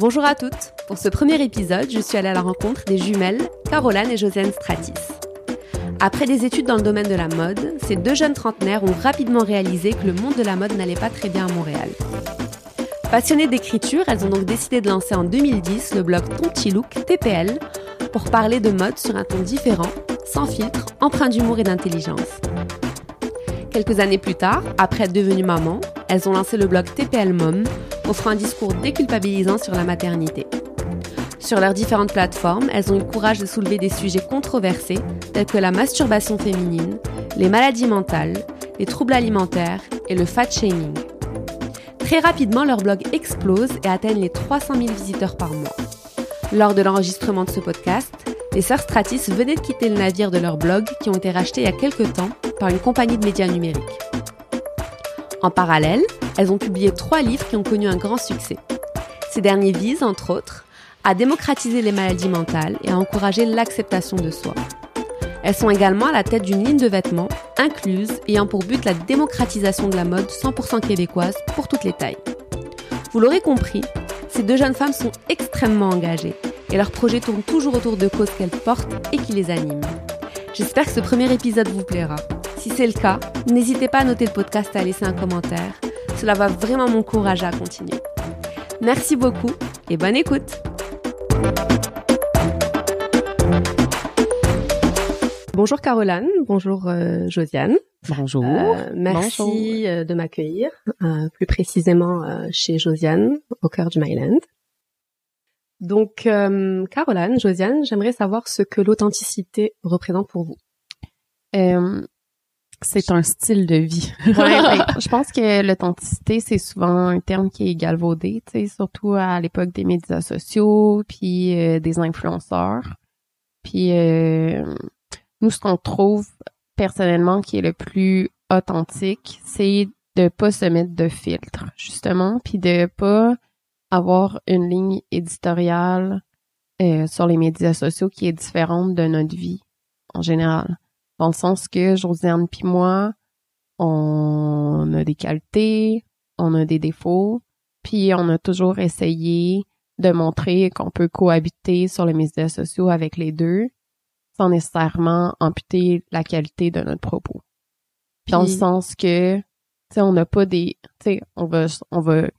Bonjour à toutes. Pour ce premier épisode, je suis allée à la rencontre des jumelles Caroline et Josiane Stratis. Après des études dans le domaine de la mode, ces deux jeunes trentenaires ont rapidement réalisé que le monde de la mode n'allait pas très bien à Montréal. Passionnées d'écriture, elles ont donc décidé de lancer en 2010 le blog Tontilook TPL pour parler de mode sur un ton différent, sans filtre, empreint d'humour et d'intelligence. Quelques années plus tard, après être devenues mamans, elles ont lancé le blog TPL Mom, offrant un discours déculpabilisant sur la maternité. Sur leurs différentes plateformes, elles ont eu le courage de soulever des sujets controversés tels que la masturbation féminine, les maladies mentales, les troubles alimentaires et le fat shaming. Très rapidement, leur blog explose et atteigne les 300 000 visiteurs par mois. Lors de l'enregistrement de ce podcast, les sœurs Stratis venaient de quitter le navire de leur blog qui ont été rachetés il y a quelques temps par une compagnie de médias numériques. En parallèle, elles ont publié trois livres qui ont connu un grand succès. Ces derniers visent, entre autres, à démocratiser les maladies mentales et à encourager l'acceptation de soi. Elles sont également à la tête d'une ligne de vêtements incluse ayant pour but la démocratisation de la mode 100% québécoise pour toutes les tailles. Vous l'aurez compris, ces deux jeunes femmes sont extrêmement engagées et leurs projets tournent toujours autour de causes qu'elles portent et qui les animent. J'espère que ce premier épisode vous plaira. Si c'est le cas, n'hésitez pas à noter le podcast et à laisser un commentaire. Cela va vraiment m'encourager à continuer. Merci beaucoup et bonne écoute. Bonjour Caroline, bonjour euh, Josiane. Bonjour. Euh, merci euh, de m'accueillir, euh, plus précisément euh, chez Josiane, au cœur du Myland. Donc, euh, Caroline, Josiane, j'aimerais savoir ce que l'authenticité représente pour vous. C'est un style de vie. Ouais, Ben, je pense que l'authenticité, c'est souvent un terme qui est galvaudé, tu sais, surtout à l'époque des médias sociaux, puis euh, des influenceurs. Puis euh, nous, ce qu'on trouve personnellement qui est le plus authentique, c'est de pas se mettre de filtre, justement, puis de pas avoir une ligne éditoriale euh, sur les médias sociaux qui est différente de notre vie en général. Dans le sens que Josiane puis moi, on a des qualités, on a des défauts, puis on a toujours essayé de montrer qu'on peut cohabiter sur les médias sociaux avec les deux sans nécessairement amputer la qualité de notre propos. Dans le Puis- sens que, tu sais, on n'a pas des, tu sais, on va, on va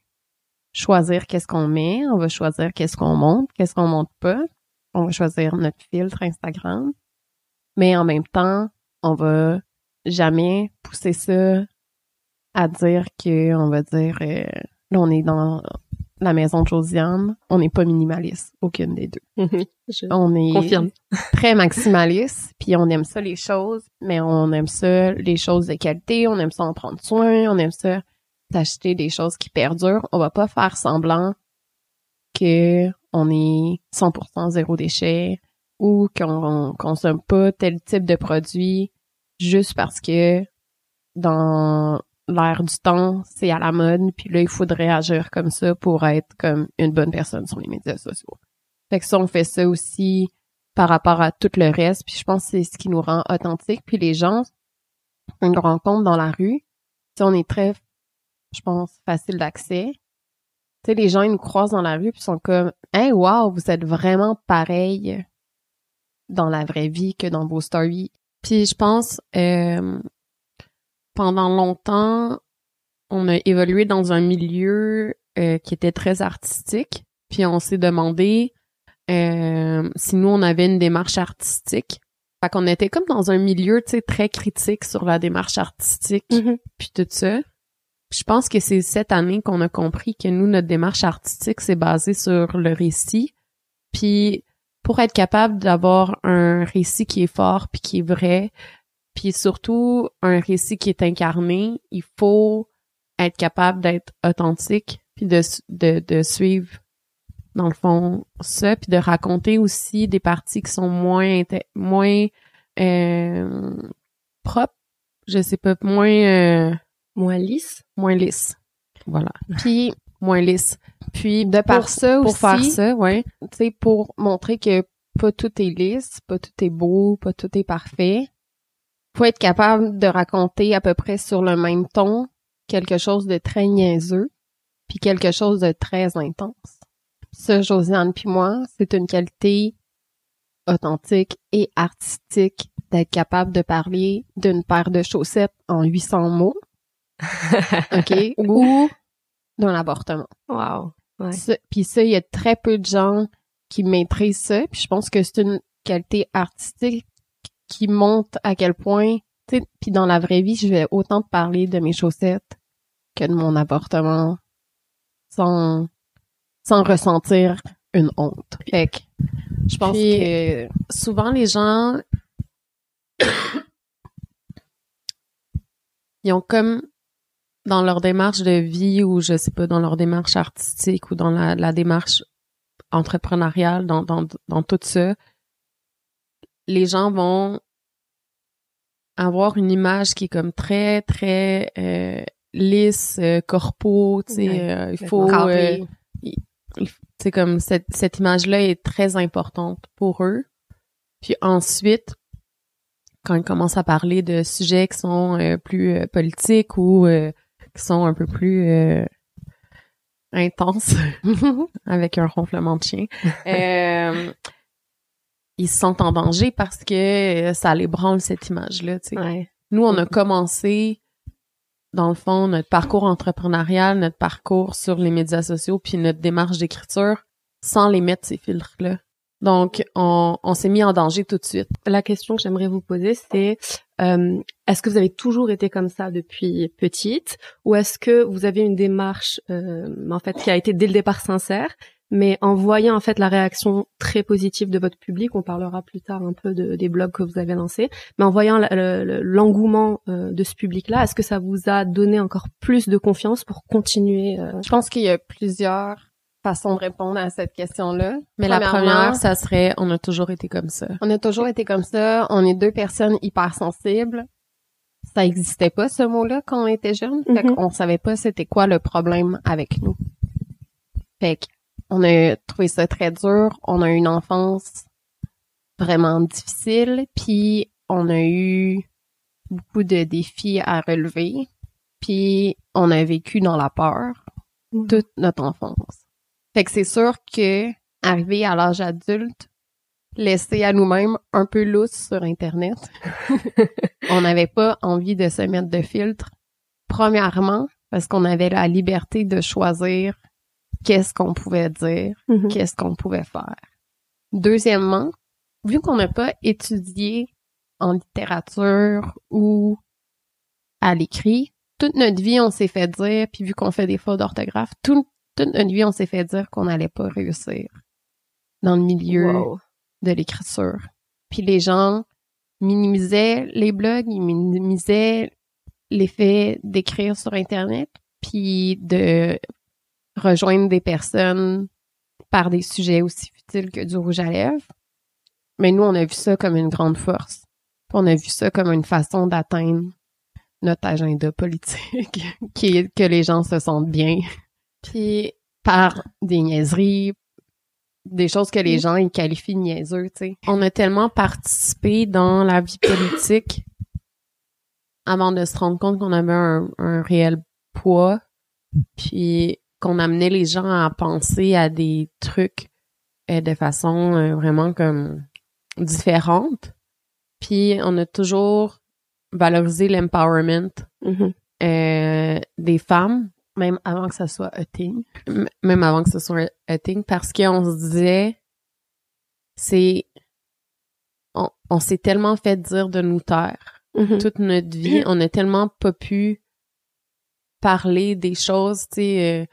choisir qu'est-ce qu'on met, on va choisir qu'est-ce qu'on monte, qu'est-ce qu'on monte pas, on va choisir notre filtre Instagram, mais en même temps, on va jamais pousser ça à dire que, on va dire, euh, là, on est dans la maison de Josiane, on n'est pas minimaliste, aucune des deux. Je On est confirme. très maximaliste, puis on aime ça les choses, mais on aime ça les choses de qualité, on aime ça en prendre soin, on aime ça d'acheter des choses qui perdurent. On va pas faire semblant que on est 100% zéro déchet ou qu'on consomme pas tel type de produit juste parce que dans l'air du temps, c'est à la mode, puis là, il faudrait agir comme ça pour être comme une bonne personne sur les médias sociaux. Fait que ça, on fait ça aussi par rapport à tout le reste, puis je pense que c'est ce qui nous rend authentique. Puis les gens, on nous rencontre dans la rue, sais, on est très, je pense, facile d'accès. Tu sais, les gens, ils nous croisent dans la rue, puis sont comme « Hey, wow, vous êtes vraiment pareil dans la vraie vie que dans vos stories. Puis je pense, euh, pendant longtemps, on a évolué dans un milieu euh, qui était très artistique. Puis on s'est demandé euh, si nous, on avait une démarche artistique. Fait qu'on était comme dans un milieu, tu sais, très critique sur la démarche artistique, Mhm. puis tout ça. Puis je pense que c'est cette année qu'on a compris que nous, notre démarche artistique, c'est basé sur le récit. Puis pour être capable d'avoir un récit qui est fort puis qui est vrai, puis surtout un récit qui est incarné, il faut être capable d'être authentique puis de, de, de suivre dans le fond ça puis de raconter aussi des parties qui sont moins moins euh, propres, je sais pas, moins euh, Moins lisse. moins lisses. Voilà, Puis, moins lisses. Puis de par pour- ça pour aussi, faire ça, ouais. tu sais, pour montrer que pas tout est lisse, pas tout est beau, pas tout est parfait, faut être capable de raconter à peu près sur le même ton quelque chose de très niaiseux, puis quelque chose de très intense. Ça, Josiane puis moi, c'est une qualité authentique et artistique d'être capable de parler d'une paire de chaussettes en 800 mots. OK? Ou d'un avortement. Wow. Ouais. Puis ça, il y a très peu de gens qui maîtrisent ça. Puis je pense que c'est une qualité artistique qui montre à quel point, tu sais, puis dans la vraie vie, je vais autant te parler de mes chaussettes que de mon avortement sans, sans ressentir une honte. Fait que je pense Puis- que souvent les gens ils ont comme dans leur démarche de vie ou je sais pas dans leur démarche artistique ou dans la, la démarche entrepreneuriale dans, dans dans tout ça les gens vont avoir une image qui est comme très très euh, lisse euh, corpo tu sais Ouais, euh, il faut euh, c'est comme cette, cette image-là est très importante pour eux. Puis ensuite, quand ils commencent à parler de sujets qui sont euh, plus euh, politiques ou euh, qui sont un peu plus euh, intenses, avec un ronflement de chien, euh, ils se sentent en danger parce que ça les branle cette image-là. tu sais. Ouais. Nous, on a commencé, dans le fond, notre parcours entrepreneurial, notre parcours sur les médias sociaux, puis notre démarche d'écriture, sans les mettre ces filtres-là. Donc, on, on s'est mis en danger tout de suite. La question que j'aimerais vous poser, c'est euh, est-ce que vous avez toujours été comme ça depuis petite, ou est-ce que vous avez une démarche, euh, en fait, qui a été dès le départ sincère, mais en voyant en fait la réaction très positive de votre public, on parlera plus tard un peu de, des blogs que vous avez lancés, mais en voyant l'engouement euh, de ce public-là, est-ce que ça vous a donné encore plus de confiance pour continuer euh, je pense qu'il y a plusieurs façons de répondre à cette question-là. Mais la première, ça serait, on a toujours été comme ça. On a toujours été comme ça. On est deux personnes hyper sensibles. Ça existait pas, ce mot-là, quand on était jeunes. Fait Mhm. qu'on savait pas c'était quoi le problème avec nous. Fait on a trouvé ça très dur. On a eu une enfance vraiment difficile. Puis on a eu beaucoup de défis à relever. Puis on a vécu dans la peur toute notre enfance. Fait que c'est sûr que arrivé à l'âge adulte, laissé à nous-mêmes un peu lousse sur internet, on n'avait pas envie de se mettre de filtre. Premièrement, parce qu'on avait la liberté de choisir qu'est-ce qu'on pouvait dire, Mhm. qu'est-ce qu'on pouvait faire. Deuxièmement, vu qu'on n'a pas étudié en littérature ou à l'écrit, toute notre vie, on s'est fait dire, puis vu qu'on fait des fautes d'orthographe, tout- toute notre vie, on s'est fait dire qu'on n'allait pas réussir dans le milieu Wow. de l'écriture. Puis les gens minimisaient les blogs, ils minimisaient l'effet d'écrire sur Internet, puis de rejoindre des personnes par des sujets aussi futiles que du rouge à lèvres. Mais nous, on a vu ça comme une grande force. Puis on a vu ça comme une façon d'atteindre notre agenda politique, qui est que les gens se sentent bien Puis, par des niaiseries, des choses que les gens ils qualifient de niaiseux, tu sais. on a tellement participé dans la vie politique avant de se rendre compte qu'on avait un, un réel poids, puis qu'on amenait les gens à penser à des trucs euh, de façon euh, vraiment comme différente. Puis on a toujours valorisé l'empowerment Mhm. euh, des femmes, Même avant que ça soit a thing. même avant que ce soit thing, parce qu'on se disait, c'est, on, on s'est tellement fait dire de nous taire Mhm. toute notre vie, on a tellement pas pu parler des choses, tu sais, euh,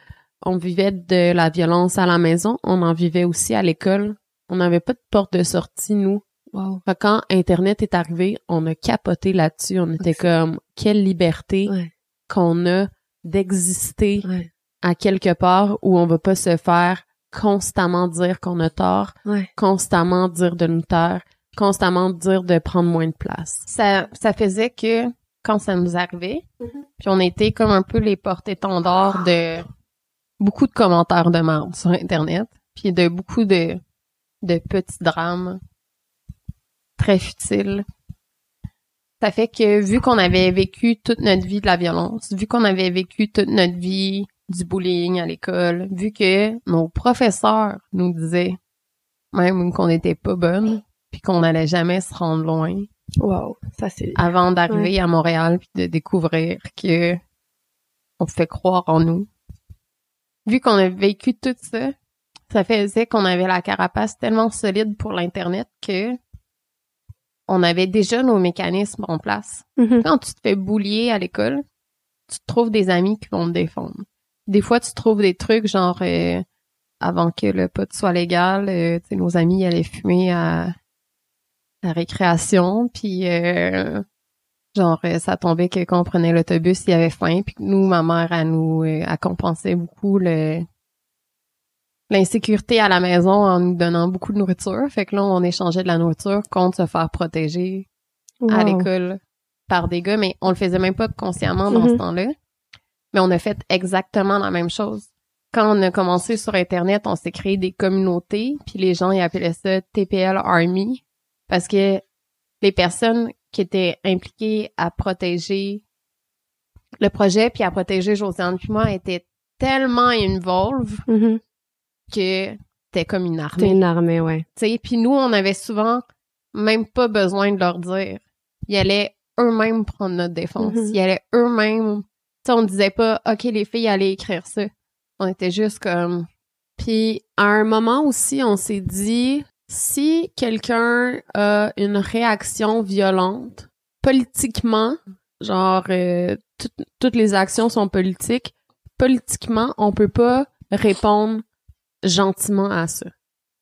on vivait de la violence à la maison, on en vivait aussi à l'école, on n'avait pas de porte de sortie, nous. Wow. Quand Internet est arrivé, on a capoté là-dessus, on était comme, quelle liberté Ouais. qu'on a d'exister Ouais. à quelque part où on va pas se faire constamment dire qu'on a tort, Ouais. constamment dire de nous taire, constamment dire de prendre moins de place. Ça, ça faisait que quand ça nous arrivait, Mhm. puis on était comme un peu les porte-étendards de beaucoup de commentaires de merde sur Internet, puis de beaucoup de, de petits drames très futiles. Ça fait que vu qu'on avait vécu toute notre vie de la violence, vu qu'on avait vécu toute notre vie du bullying à l'école, vu que nos professeurs nous disaient même qu'on n'était pas bonnes, puis qu'on n'allait jamais se rendre loin. Wow, ça c'est avant d'arriver à Montréal puis de découvrir que on fait croire en nous. Vu qu'on a vécu tout ça, ça faisait qu'on avait la carapace tellement solide pour l'internet que on avait déjà nos mécanismes en place. Mhm. Quand tu te fais boulier à l'école, tu te trouves des amis qui vont te défendre. Des fois, tu trouves des trucs genre euh, avant que le pot soit légal, euh, nos amis allaient fumer à la récréation, puis euh, genre euh, ça tombait que quand on prenait l'autobus, il y avait faim, puis nous, ma mère, elle nous euh, elle compensait beaucoup le l'insécurité à la maison en nous donnant beaucoup de nourriture. Fait que là, on échangeait de la nourriture contre se faire protéger à l'école par des gars, mais on le faisait même pas consciemment dans ce temps-là. Mais on a fait exactement la même chose. Quand on a commencé sur Internet, on s'est créé des communautés, puis les gens ils appelaient ça TPL Army, parce que les personnes qui étaient impliquées à protéger le projet, puis à protéger Josiane puis moi, étaient tellement involved Mhm. Que c'était comme une T'es armée. une armée, ouais. tu sais. Puis nous, on avait souvent même pas besoin de leur dire. Ils allaient eux-mêmes prendre notre défense. Mhm. Ils allaient eux-mêmes. Tu on disait pas, OK, les filles allaient écrire ça. On était juste comme, Puis à un moment aussi, on s'est dit si quelqu'un a une réaction violente politiquement, genre euh, tout- toutes les actions sont politiques, politiquement, on peut pas répondre gentiment à ça.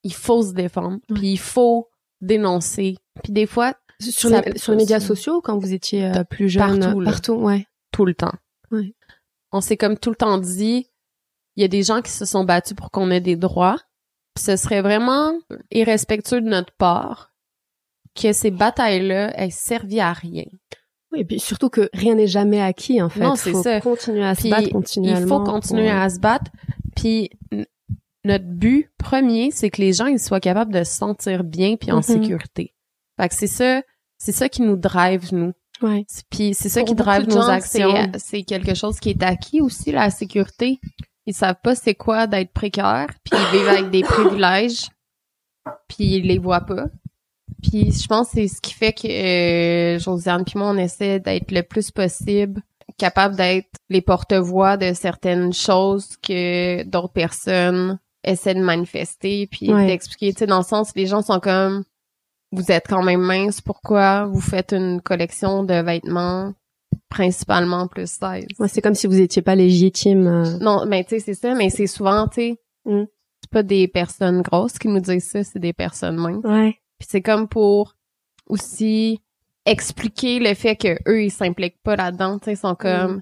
Il faut se défendre, puis il faut dénoncer. Puis des fois, Sur, Ça les, sur les médias sociaux, quand vous étiez euh, plus jeune, Partout, là. partout, ouais. tout le temps. Ouais. On s'est comme tout le temps dit, il y a des gens qui se sont battus pour qu'on ait des droits. Puis ce serait vraiment irrespectueux de notre part que ces batailles-là aient servi à rien. Oui, et puis surtout que rien n'est jamais acquis, en fait. Non, c'est faut ça. continuer à se battre continuellement. Il faut continuer pour- à se battre. Puis notre but premier, c'est que les gens ils soient capables de se sentir bien puis en Mhm. sécurité. Fait que c'est ça, c'est ça qui nous drive nous. Ouais. Puis c'est ça Pour qui drive nos gens, actions. c'est- C'est quelque chose qui est acquis aussi, la sécurité. Ils savent pas c'est quoi d'être précaire, puis ils vivent avec des privilèges, puis ils les voient pas. Puis je pense que c'est ce qui fait que euh, Josiane puis moi, on essaie d'être le plus possible capable d'être les porte-voix de certaines choses que d'autres personnes essaient de manifester, puis Ouais. d'expliquer, tu sais, dans le sens, les gens sont comme vous êtes quand même mince, pourquoi vous faites une collection de vêtements principalement plus 16? Ouais, c'est comme si vous étiez pas légitime. euh, Non, mais tu sais, c'est ça, mais c'est souvent, tu sais, Mm. c'est pas des personnes grosses qui nous disent ça, c'est des personnes minces. Ouais. Puis c'est comme pour aussi expliquer le fait que eux ils s'impliquent pas là-dedans, tu sais, ils sont comme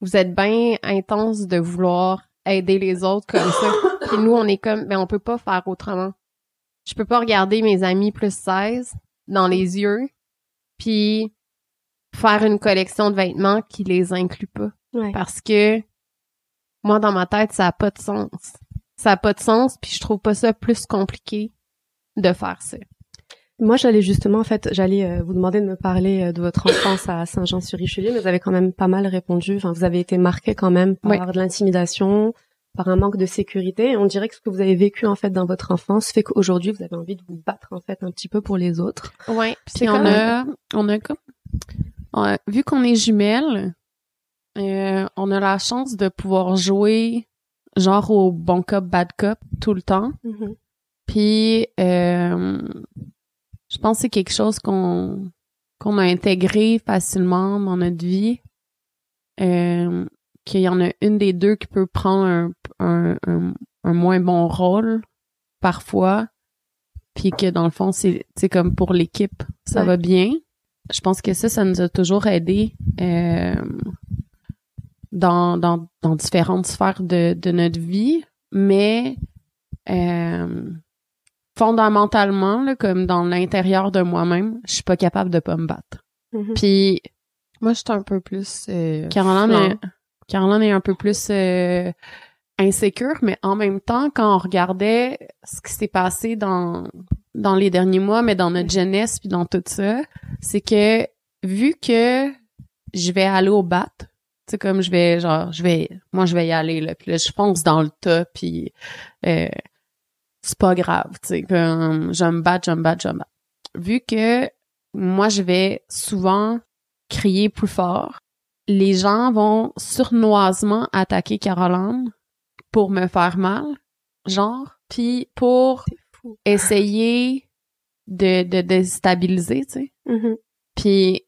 vous êtes bien intense de vouloir aider les autres comme ça. Puis nous on est comme ben on peut pas faire autrement. Je peux pas regarder mes amis plus 16 dans les yeux puis faire une collection de vêtements qui les inclut pas Ouais. parce que moi dans ma tête ça a pas de sens. Ça a pas de sens puis je trouve pas ça plus compliqué de faire ça. Moi, j'allais justement, en fait, j'allais euh, vous demander de me parler euh, de votre enfance à Saint-Jean-sur-Richelieu, mais vous avez quand même pas mal répondu. Enfin, vous avez été marqué quand même par Oui. de l'intimidation, par un manque de sécurité. Et on dirait que ce que vous avez vécu en fait dans votre enfance fait qu'aujourd'hui, vous avez envie de vous battre en fait un petit peu pour les autres. Ouais, Puis on a, on a comme, on a- vu qu'on est jumelles, euh, on a la chance de pouvoir jouer genre au bon cop, bad cop tout le temps. Puis, euh, je pense que c'est quelque chose qu'on qu'on a intégré facilement dans notre vie. Euh, qu'il y en a une des deux qui peut prendre un, un, un, un moins bon rôle parfois. Puis que dans le fond, c'est comme pour l'équipe, ça Ouais. va bien. Je pense que ça, ça nous a toujours aidé euh, dans, dans, dans différentes sphères de, de notre vie. Mais euh, fondamentalement, là, comme dans l'intérieur de moi-même, je suis pas capable de pas me battre. Mhm. Puis Moi, je suis un peu plus euh, Caroline est, Caroline est un peu plus euh, insécure, mais en même temps, quand on regardait ce qui s'est passé dans dans les derniers mois, mais dans notre jeunesse puis dans tout ça, c'est que vu que je vais aller au bat, C'est comme je vais genre je vais moi je vais y aller là puis là je fonce dans le tas puis euh, c'est pas grave, tu sais comme je me bats, je me bats, je me bats. Vu que moi je vais souvent crier plus fort, les gens vont surnoisement attaquer Caroline pour me faire mal, genre, puis pour essayer de de déstabiliser, tu sais. Mm-hmm. Puis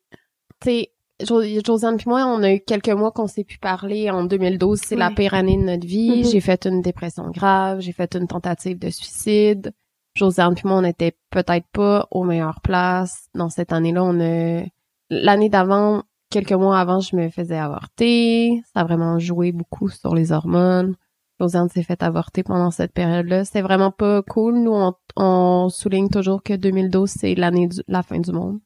Tu sais, Josiane puis moi, on a eu quelques mois qu'on s'est pu parler. En 2012, c'est la pire année de notre vie. Mhm. J'ai fait une dépression grave. J'ai fait une tentative de suicide. Josiane puis moi, on était peut-être pas aux meilleures places. Dans cette année-là, on a... L'année d'avant, quelques mois avant, je me faisais avorter. Ça a vraiment joué beaucoup sur les hormones. Josiane s'est fait avorter pendant cette période-là. C'était vraiment pas cool. Nous, on, on souligne toujours que 2012, c'est l'année la fin du monde.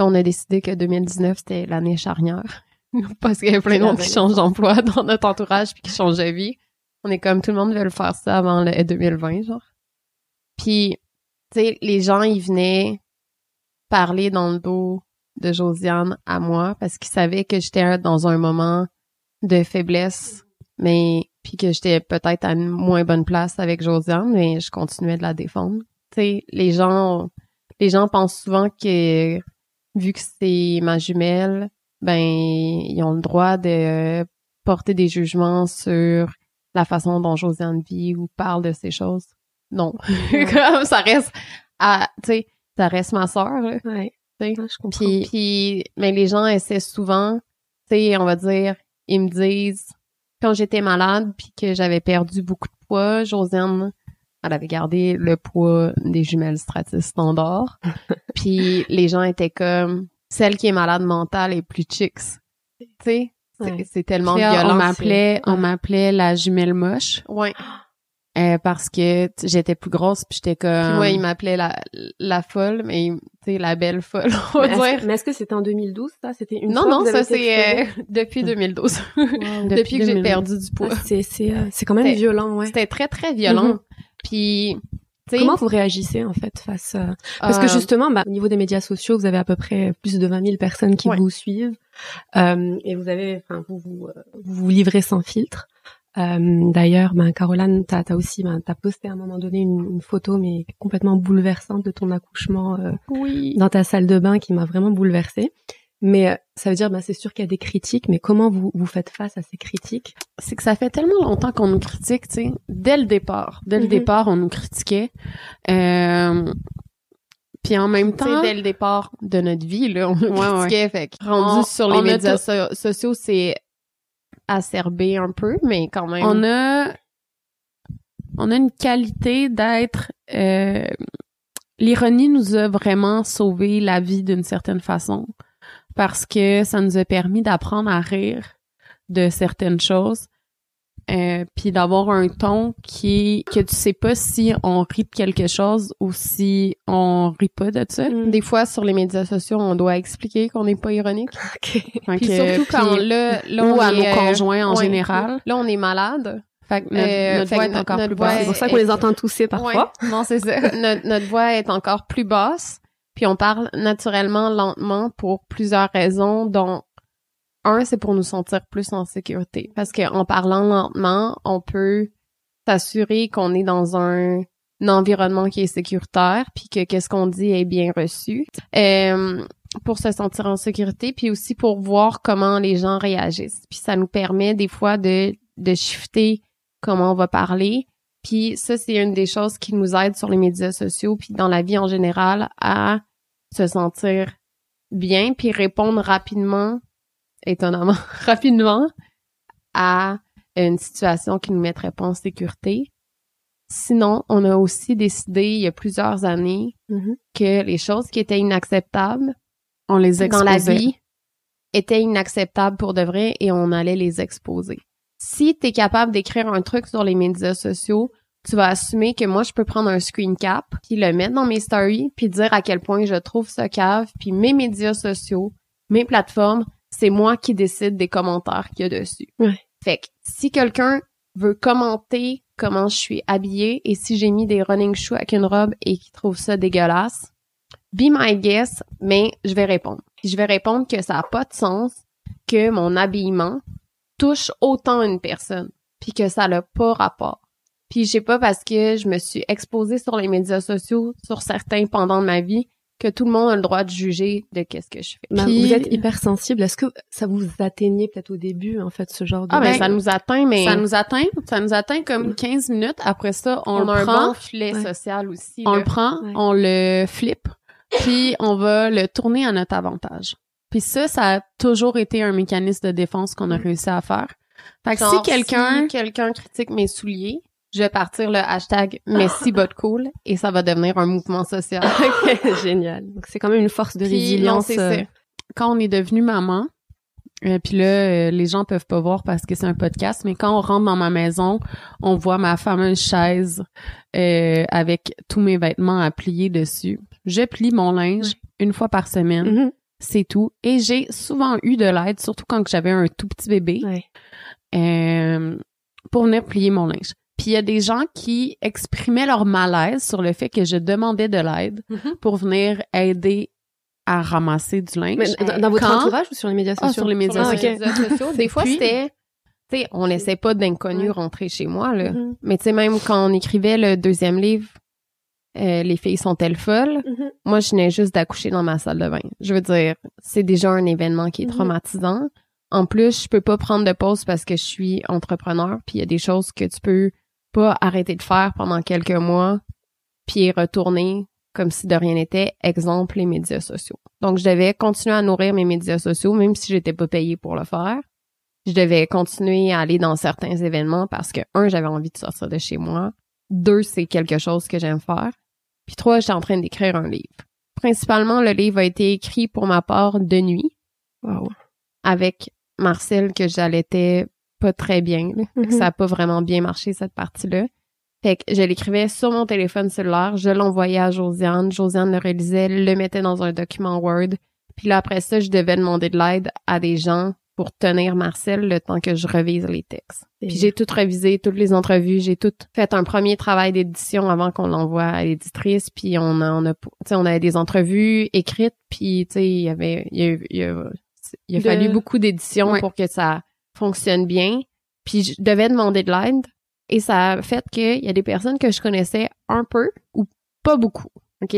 On a décidé que 2019, c'était l'année charnière. Parce qu'il y a plein de monde qui change d'emploi dans notre entourage puis qui change de vie. On est comme tout le monde veut le faire ça avant le 2020, genre. Puis, tu sais, les gens, ils venaient parler dans le dos de Josiane à moi parce qu'ils savaient que j'étais dans un moment de faiblesse, mais puis que j'étais peut-être à une moins bonne place avec Josiane, mais je continuais de la défendre. Tu sais, les gens, les gens pensent souvent que vu que c'est ma jumelle, ben ils ont le droit de porter des jugements sur la façon dont Josiane vit ou parle de ces choses. Non, comme ça reste, à, tu sais, ça reste ma sœur. Là, Ouais. tu sais. Ouais, je comprends. Puis, puis, mais les gens essaient souvent, tu sais, on va dire, ils me disent, quand j'étais malade puis que j'avais perdu beaucoup de poids, Josiane, elle avait gardé le poids des jumelles Stratis standard. puis les gens étaient comme, celle qui est malade mentale est plus chicks. Tu sais, c'est- Ouais. c'est tellement Puis, violent. on m'appelait on m'appelait la jumelle moche Ouais. euh, parce que j'étais plus grosse puis j'étais comme Puis moi, il m'appelait la, la folle, mais tu sais, la belle folle, on va Mais dire. est-ce, mais est-ce que c'était en 2012, ça? C'était une Non, fois non, que vous avez ça c'est euh, depuis 2012. Wow. depuis, que j'ai 2000. perdu du poids. Ah, c'est, c'est, euh, c'est quand même violent, ouais. C'était très, très violent. Mhm. Puis. Comment vous réagissez, en fait, face à... Parce que euh, justement, bah, au niveau des médias sociaux, vous avez à peu près plus de 20 000 personnes qui Ouais. vous suivent. Euh, et vous avez, enfin, vous vous, euh, vous vous livrez sans filtre. Euh, D'ailleurs, ben, Caroline, t'as as aussi, ben, t'as posté à un moment donné une, une photo, mais complètement bouleversante de ton accouchement euh, Oui. dans ta salle de bain qui m'a vraiment bouleversée. Mais euh, ça veut dire, ben, c'est sûr qu'il y a des critiques, mais comment vous, vous faites face à ces critiques? C'est que ça fait tellement longtemps qu'on nous critique, tu sais. Dès le départ, dès le Mhm. départ, on nous critiquait. Euh, puis en même temps, dès le départ de notre vie, là, on nous Ouais, critiquait. Fait que rendu On- sur les médias so- sociaux, c'est acerbé un peu, mais quand même. on a on a une qualité d'être euh, l'ironie nous a vraiment sauvé la vie d'une certaine façon parce que ça nous a permis d'apprendre à rire de certaines choses euh, puis d'avoir un ton qui que tu sais pas si on rit de quelque chose ou si on rit pas de ça Des fois, sur les médias sociaux, on doit expliquer qu'on n'est pas ironique. Ok. Fait Puis surtout quand là, là ou on à est, nos euh, conjoints en ouais. général Là, on est malade. fait que notre, Euh, notre fait voix est encore notre plus basse C'est pour ça qu'on les entend tousser parfois. Ouais. Non, c'est ça. notre, notre voix est encore plus basse. Puis on parle naturellement lentement pour plusieurs raisons, dont un, c'est pour nous sentir plus en sécurité. Parce qu'en parlant lentement, on peut s'assurer qu'on est dans un, environnement qui est sécuritaire, puis que qu'est-ce qu'on dit est bien reçu. Euh, pour se sentir en sécurité, puis aussi pour voir comment les gens réagissent. Puis ça nous permet des fois de, de shifter comment on va parler. Puis ça, c'est une des choses qui nous aide sur les médias sociaux, puis dans la vie en général, à se sentir bien, puis répondre rapidement, étonnamment, rapidement à une situation qui nous mettrait pas en sécurité. Sinon, on a aussi décidé il y a plusieurs années Mhm. que les choses qui étaient inacceptables on les dans la exposait. vie étaient inacceptables pour de vrai et on allait les exposer. Si tu es capable d'écrire un truc sur les médias sociaux, tu vas assumer que moi je peux prendre un screen cap puis le mettre dans mes stories puis dire à quel point je trouve ça cave puis mes médias sociaux, mes plateformes, c'est moi qui décide des commentaires qu'il y a dessus. Ouais. Fait que si quelqu'un veut commenter comment je suis habillée et si j'ai mis des running shoes avec une robe et qu'il trouve ça dégueulasse, be my guest, mais je vais répondre. Puis je vais répondre que ça a pas de sens, que mon habillement touche autant une personne, puis que ça n'a pas rapport. Puis je sais pas parce que je me suis exposée sur les médias sociaux, sur certains pendant ma vie, que tout le monde a le droit de juger de qu'est-ce que je fais. Puis- vous êtes hyper sensible. Est-ce que ça vous atteignait peut-être au début, en fait, ce genre de... Ah ben ça nous atteint, mais Ça nous atteint, ça nous atteint comme 15 minutes. Après ça, on, on, le a un prend, bon filet Ouais. social aussi. on là. le prend, Ouais. on le flippe, puis on va le tourner à notre avantage. Puis ça, ça a toujours été un mécanisme de défense qu'on a réussi à faire. Fait que si quelqu'un, si quelqu'un critique mes souliers, je vais partir le hashtag Messi but cool et ça va devenir un mouvement social. Génial. Donc c'est quand même une force de Puis, résilience. non, euh, ça. quand on est devenu maman, euh, puis là, euh, les gens peuvent pas voir parce que c'est un podcast, mais quand on rentre dans ma maison, on voit ma fameuse chaise euh, avec tous mes vêtements à plier dessus. Je plie mon linge une fois par semaine, mhm. C'est tout. Et j'ai souvent eu de l'aide, surtout quand j'avais un tout petit bébé, Ouais. euh, pour venir plier mon linge. Puis il y a des gens qui exprimaient leur malaise sur le fait que je demandais de l'aide Mhm. pour venir aider à ramasser du linge. Mais dans, dans votre Quand- entourage ou sur les médias Ah, sociaux? sur les médias Sur les sociaux. Des fois, Puis- c'était... Tu sais, on laissait pas d'inconnus rentrer chez moi, là. Mhm. Mais tu sais, même quand on écrivait le deuxième livre, euh, Les filles sont-elles folles? Mhm. Moi, je venais juste d'accoucher dans ma salle de bain. Je veux dire, c'est déjà un événement qui est Mhm. traumatisant. En plus, je peux pas prendre de pause parce que je suis entrepreneur, puis il y a des choses que tu peux pas arrêter de faire pendant quelques mois, puis retourner comme si de rien n'était. Exemple, les médias sociaux. Donc, je devais continuer à nourrir mes médias sociaux, même si j'étais pas payée pour le faire. Je devais continuer à aller dans certains événements parce que, un, j'avais envie de sortir de chez moi. Deux, c'est quelque chose que j'aime faire. Puis trois, j'étais en train d'écrire un livre. Principalement, le livre a été écrit pour ma part de nuit Wow. avec Marcel que j'allaitais pas très bien. là. Mhm. Ça a pas vraiment bien marché, cette partie-là. Fait que je l'écrivais sur mon téléphone cellulaire, je l'envoyais à Josiane, Josiane le réalisait, le mettait dans un document Word. Puis là, après ça, je devais demander de l'aide à des gens pour tenir Marcel le temps que je revise les textes. Puis j'ai tout revisé, toutes les entrevues, j'ai tout fait un premier travail d'édition avant qu'on l'envoie à l'éditrice, puis on a, on a, tu sais, on avait des entrevues écrites, puis tu sais, il y avait, il y a, il y a, il a De- fallu beaucoup d'édition Ouais. pour que ça fonctionne bien. Puis je devais demander de l'aide, et ça a fait qu'il y a des personnes que je connaissais un peu ou pas beaucoup, ok?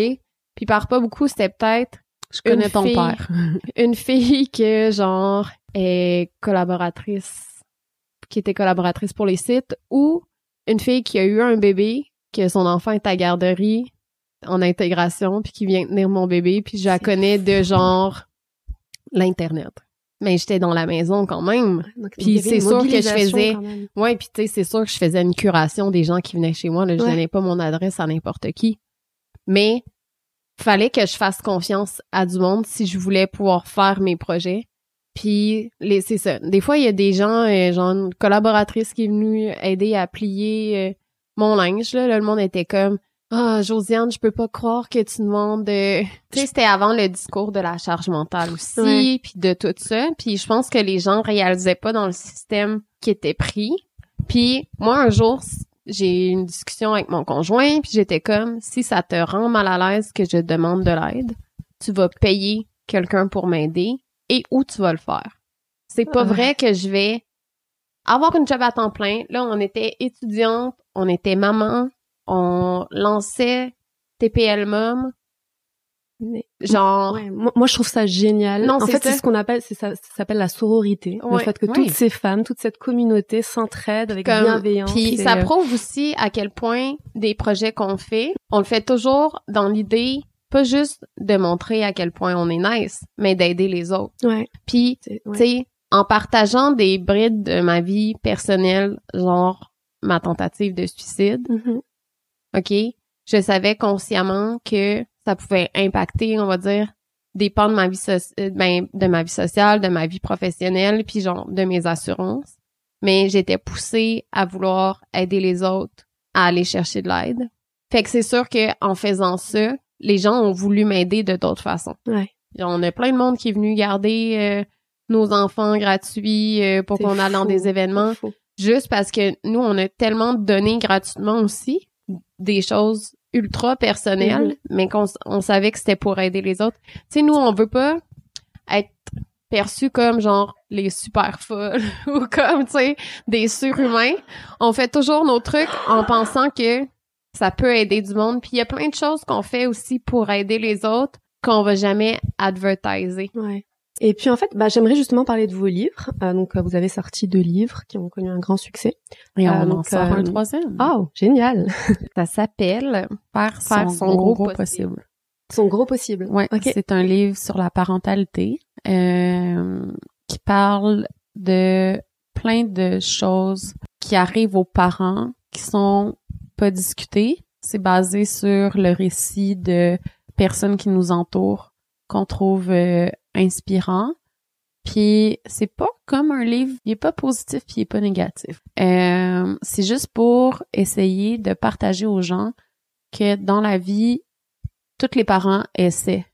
Puis par pas beaucoup, c'était peut-être Je connais Une ton fille. père. une fille que genre est collaboratrice qui était collaboratrice pour les sites ou une fille qui a eu un bébé que son enfant est à garderie en intégration puis qui vient tenir mon bébé puis je la connais de genre l'internet. Mais j'étais dans la maison quand même. Donc, Puis c'est sûr que je faisais- ouais puis tu sais c'est sûr que je faisais une curation des gens qui venaient chez moi là, je Ouais. donnais pas mon adresse à n'importe qui. Mais fallait que je fasse confiance à du monde si je voulais pouvoir faire mes projets. Puis les c'est ça. Des fois il y a des gens euh, genre une collaboratrice qui est venue aider à plier euh, mon linge là, Là, le monde était comme ah Josiane, je peux pas croire que tu demandes de tu sais c'était avant le discours de la charge mentale aussi Ouais. puis de tout ça. Puis je pense que les gens réalisaient pas dans le système qui était pris. Puis moi un jour j'ai eu une discussion avec mon conjoint, puis j'étais comme, si ça te rend mal à l'aise que je demande de l'aide, tu vas payer quelqu'un pour m'aider et où tu vas le faire. C'est pas vrai que je vais avoir une job à temps plein. Là, on était étudiante, on était maman, on lançait TPL Mom, genre... Ouais, moi, moi, je trouve ça génial. Non, en fait, c'est ce qu'on appelle, c'est ça, ça s'appelle la sororité. Le Ouais, fait que ouais. toutes ces femmes, toute cette communauté s'entraident avec Comme- bienveillance. Puis ça euh, prouve aussi à quel point des projets qu'on fait, on le fait toujours dans l'idée pas juste de montrer à quel point on est nice, mais d'aider les autres. Ouais. Puis, ouais. tu sais, en partageant des brides de ma vie personnelle, genre ma tentative de suicide, Mhm. OK, je savais consciemment que ça pouvait impacter, on va dire, des pans de ma vie euh, ben, de ma vie sociale, de ma vie professionnelle, puis genre de mes assurances. Mais j'étais poussée à vouloir aider les autres à aller chercher de l'aide. Fait que c'est sûr que en faisant ça, les gens ont voulu m'aider de d'autres façons. Ouais. On a plein de monde qui est venu garder euh, nos enfants gratuits euh, pour qu'on aille dans des événements juste parce que nous, on a tellement donné gratuitement aussi des choses ultra personnelles, Mhm. mais qu'on on savait que c'était pour aider les autres. Tu sais, nous, on veut pas être perçus comme genre les super folles ou comme, tu sais, des surhumains. On fait toujours nos trucs en pensant que ça peut aider du monde. Puis il y a plein de choses qu'on fait aussi pour aider les autres qu'on va jamais advertiser. Ouais. Et puis en fait, bah, j'aimerais justement parler de vos livres. Euh, donc euh, vous avez sorti deux livres qui ont connu un grand succès. Et on Euh, en donc, sort euh, un troisième. Oh, génial. Ça s'appelle faire faire son, son gros, gros possible. possible. Son gros possible. Ouais, Ok. c'est un livre sur la parentalité euh, qui parle de plein de choses qui arrivent aux parents qui sont pas discutées. C'est basé sur le récit de personnes qui nous entourent qu'on trouve euh, inspirant. Puis c'est pas comme un livre, il est pas positif puis il est pas négatif. Euh, c'est juste pour essayer de partager aux gens que dans la vie, tous les parents essaient.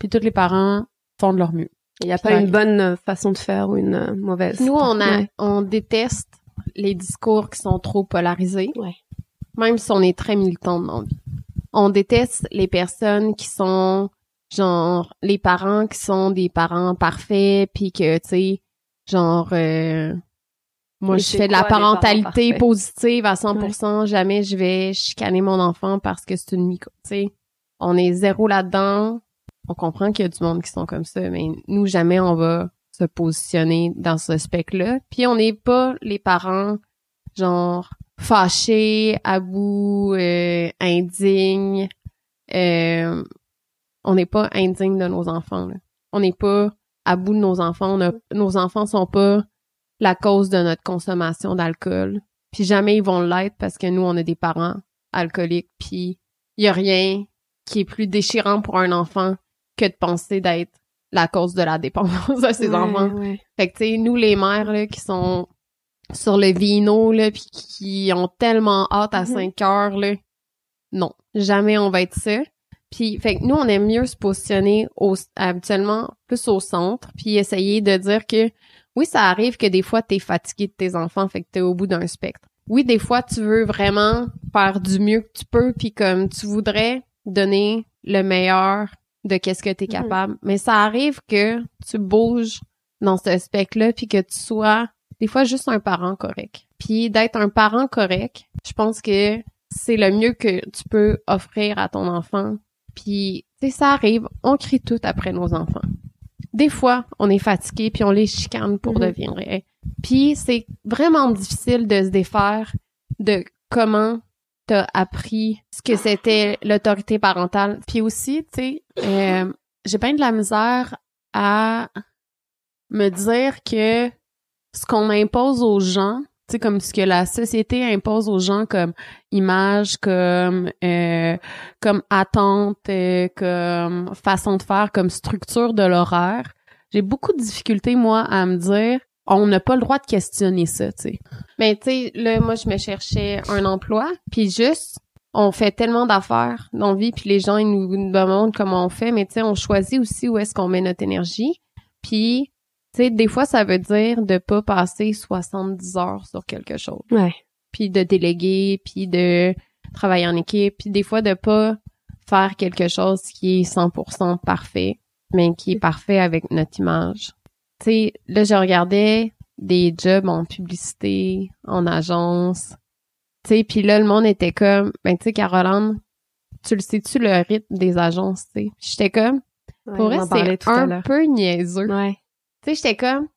Puis tous les parents font de leur mieux. Il n'y a pas une bonne façon de faire ou une euh, mauvaise. Nous, on a, Ouais. on déteste les discours qui sont trop polarisés. Ouais. Même si on est très militant dans la vie. On déteste les personnes qui sont, genre, les parents qui sont des parents parfaits, puis que, tu sais, genre, euh, moi, je fais de la parentalité positive à 100%. Jamais je vais chicaner mon enfant parce que c'est une mico. Tu sais, on est zéro là-dedans. On comprend qu'il y a du monde qui sont comme ça, mais nous, jamais on va se positionner dans ce spectre-là. Puis on n'est pas les parents, genre, fâchés, à bout, euh, indignes. Euh, on n'est pas indigne de nos enfants. là. On n'est pas à bout de nos enfants. On a- nos enfants sont pas la cause de notre consommation d'alcool. Puis jamais ils vont l'être parce que nous, on a des parents alcooliques. Puis il y a rien qui est plus déchirant pour un enfant que de penser d'être la cause de la dépendance de ses Ouais, enfants. ouais. Fait que, tu sais, nous, les mères, là, qui sont sur le vino, là, puis qui ont tellement hâte à Mhm. 5 heures, là, non, jamais on va être ça. Puis, fait que nous, on aime mieux se positionner au, habituellement plus au centre, puis essayer de dire que, oui, ça arrive que des fois, t'es fatigué de tes enfants, fait que t'es au bout d'un spectre. Oui, des fois, tu veux vraiment faire du mieux que tu peux, puis comme tu voudrais donner le meilleur de qu'est-ce que t'es Mhm. capable. Mais ça arrive que tu bouges dans ce spectre-là, puis que tu sois des fois juste un parent correct. Puis d'être un parent correct, je pense que c'est le mieux que tu peux offrir à ton enfant. Puis, tu sais, ça arrive, on crie tout après nos enfants. Des fois, on est fatigué, puis on les chicane pour de vrai. Puis c'est vraiment difficile de se défaire de comment t'as appris ce que c'était l'autorité parentale. Puis aussi, tu sais, euh, j'ai bien de la misère à me dire que ce qu'on impose aux gens, tu sais, comme ce que la société impose aux gens comme image, comme euh, comme attente, euh, comme façon de faire, comme structure de l'horaire, j'ai beaucoup de difficultés, moi, à me dire on n'a pas le droit de questionner ça, tu sais. Mais tu sais, là, moi, je me cherchais un emploi, puis juste, on fait tellement d'affaires dans vie, puis les gens, ils nous demandent comment on fait, mais tu sais, on choisit aussi où est-ce qu'on met notre énergie. Puis, tu sais, des fois, ça veut dire de pas passer 70 heures sur quelque chose. Ouais. Puis de déléguer, puis de travailler en équipe, puis des fois de pas faire quelque chose qui est 100% parfait, mais qui est parfait avec notre image. Tu sais, là, je regardais des jobs en publicité, en agence, tu sais, puis là, le monde était comme, ben, tu sais, Caroline, tu le sais-tu le rythme des agences, tu sais? J'étais comme, Ouais, pour parlait c'est un peu niaiseux. Ouais. Tu sais, j'étais comme,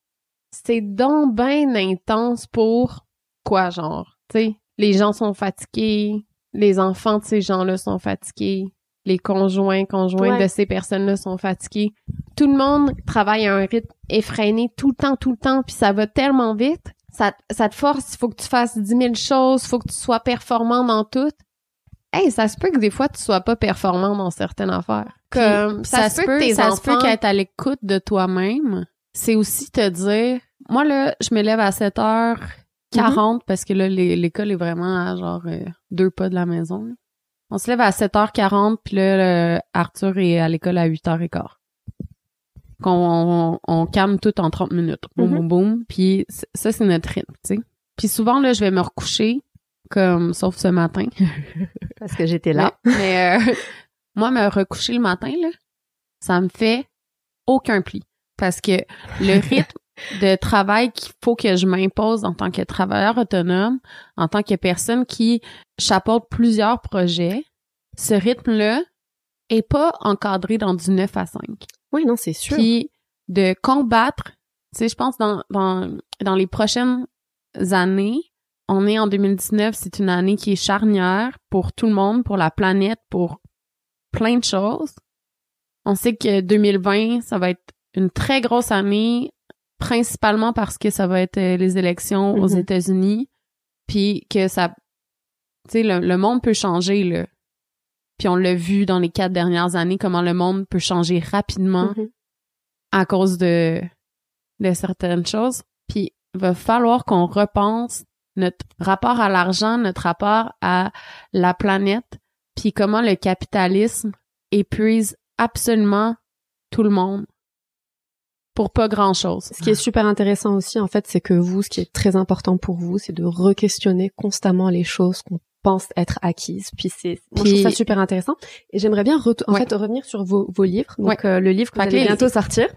c'est donc bien intense pour quoi, genre? Tu sais, les gens sont fatigués, les enfants de ces gens-là sont fatigués, les conjoints, conjointes Ouais. de ces personnes-là sont fatigués. Tout le monde travaille à un rythme effréné tout le temps, tout le temps, puis ça va tellement vite. Ça, ça te force, il faut que tu fasses 10 000 choses, il faut que tu sois performant dans tout. Hey, ça se peut que des fois, tu sois pas performant dans certaines affaires. Comme, Puis ça, se peut, tes ça se peut qu'être à l'écoute de toi-même, c'est aussi te dire, moi là, je me lève à 7h40 parce que là, l'é- l'école est vraiment à genre euh, deux pas de la maison. là. On se lève à 7h40 puis là, Arthur est à l'école à 8h15. Qu'on on, on calme tout en 30 minutes. Boum, Mhm. boum, boum. Puis ça, c'est notre rythme, tu sais. Puis souvent, là, je vais me recoucher, comme, sauf ce matin. Parce que j'étais là. Mais, mais, euh, moi, me recoucher le matin, là, ça me fait aucun pli. Parce que le rythme de travail qu'il faut que je m'impose en tant que travailleur autonome, en tant que personne qui chapeaute plusieurs projets, ce rythme-là est pas encadré dans du 9 à 5. Oui, non, c'est sûr. Puis de combattre, tu sais, je pense dans, dans, dans les prochaines années, on est en 2019, c'est une année qui est charnière pour tout le monde, pour la planète, pour plein de choses. On sait que 2020, ça va être une très grosse année, principalement parce que ça va être euh, les élections aux Mhm. États-Unis, puis que ça, tu sais, le, le monde peut changer là. Puis on l'a vu dans les quatre dernières années comment le monde peut changer rapidement Mhm. à cause de de certaines choses. Puis il va falloir qu'on repense notre rapport à l'argent, notre rapport à la planète, puis comment le capitalisme épuise absolument tout le monde pour pas grand-chose. Ce qui est super intéressant aussi, en fait, c'est que vous, ce qui est très important pour vous, c'est de re-questionner constamment les choses qu'on pense être acquises. Puis c'est, moi, je trouve ça super intéressant. Et j'aimerais bien, en Ouais. fait, revenir sur vos, vos livres. Donc, euh, le livre que vous allez bientôt sortir.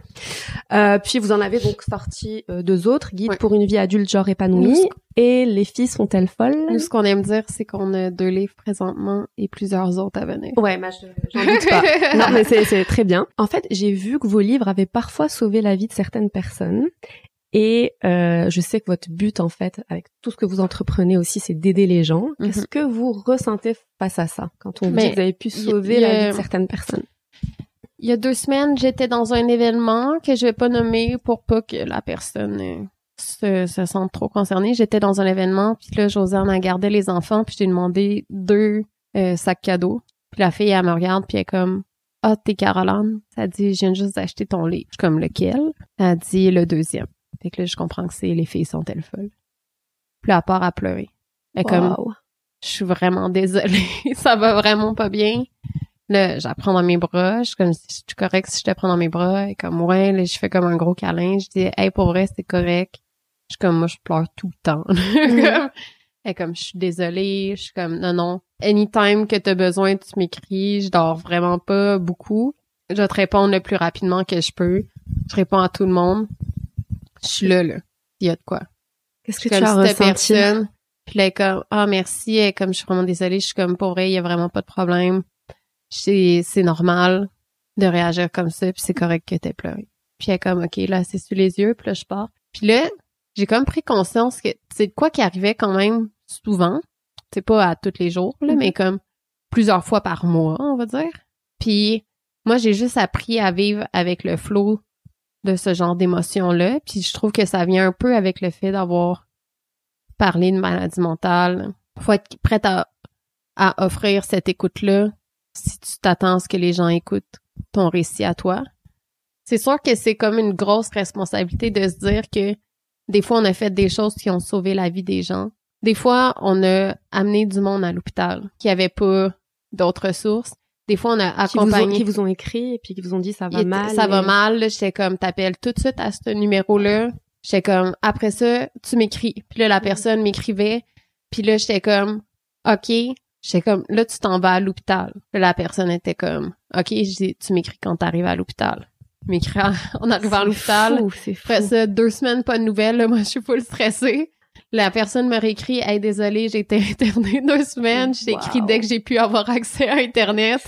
Euh, puis vous en avez donc sorti euh, deux autres, Guide Ouais. pour une vie adulte genre épanouie et Les filles sont-elles folles? Nous, ce qu'on aime dire, c'est qu'on a deux livres présentement et plusieurs autres à venir. Ouais, je- j'en doute pas. non, mais c'est, c'est très bien. En fait, j'ai vu que vos livres avaient parfois sauvé la vie de certaines personnes. Et euh, je sais que votre but, en fait, avec tout ce que vous entreprenez aussi, c'est d'aider les gens. Mhm. Qu'est-ce que vous ressentez face à ça quand on Mais dit que vous avez pu sauver la vie de certaines personnes? Il y a deux semaines, j'étais dans un événement que je vais pas nommer pour pas que la personne euh, se, se sente trop concernée. J'étais dans un événement, puis là, Josiane a gardé les enfants, puis j'ai demandé deux euh, sacs cadeaux. Puis la fille, elle me regarde, puis elle est comme « Ah, t'es Caroline? » Ça dit « Je viens juste d'acheter ton livre. » Je suis comme « Lequel? » Elle dit « Le deuxième. » Fait que là, je comprends que c'est « Les filles sont-elles folles? » Puis elle part à pleurer. Est comme Wow. je suis vraiment désolée, ça va vraiment pas bien. Là, je la prends dans mes bras, je suis comme, c'est correct si je te prends dans mes bras, et comme, ouais, là, je fais comme un gros câlin, je dis, hey, pour vrai, c'est correct. Je suis comme, moi, je pleure tout le temps. Comme- Elle est comme, je suis désolée, je suis comme, non, non, anytime que t'as besoin, tu m'écris, je dors vraiment pas beaucoup. Je vais te répondre le plus rapidement que je peux. Je réponds à tout le monde. Je suis là, là. Il y a de quoi Qu'est-ce que tu as ressenti personne. Puis là, elle est comme, ah, merci. Elle est comme, je suis vraiment désolée. Je suis comme, pour vrai, il y a vraiment pas de problème. C'est, c'est normal de réagir comme ça, puis c'est correct que t'aies pleuré. Puis elle est comme, OK, là, c'est sous les yeux, puis là, je pars. Puis là, j'ai comme pris conscience que c'est de quoi qui arrivait quand même souvent. C'est pas à tous les jours, là, Mhm. mais comme plusieurs fois par mois, on va dire. Puis moi, j'ai juste appris à vivre avec le flot de ce genre d'émotions-là. Puis je trouve que ça vient un peu avec le fait d'avoir parlé de maladie mentale. Faut être prête à, à offrir cette écoute-là si tu t'attends à ce que les gens écoutent ton récit à toi. C'est sûr que c'est comme une grosse responsabilité de se dire que des fois, on a fait des choses qui ont sauvé la vie des gens. Des fois, on a amené du monde à l'hôpital qui avait pas d'autres ressources. Des fois, on a qui vous, ont, accompagné qui vous ont écrit et puis qui vous ont dit ça va mal. Ça va et- mal. là, J'étais comme, t'appelles tout de suite à ce numéro-là. J'étais comme, après ça, tu m'écris. Puis là, la personne m'écrivait. Puis là, j'étais comme, OK. J'étais comme, là, tu t'en vas à l'hôpital. Là, la personne était comme, OK, je dis, tu m'écris quand t'arrives à l'hôpital. M'écris en- arrivant à l'hôpital. C'est fou. Après ça, deux semaines, pas de nouvelles. Là, moi, je suis full stressée. La personne me réécrit, hey, désolée, j'ai été internée deux semaines. Je t'ai écrit Wow. dès que j'ai pu avoir accès à Internet.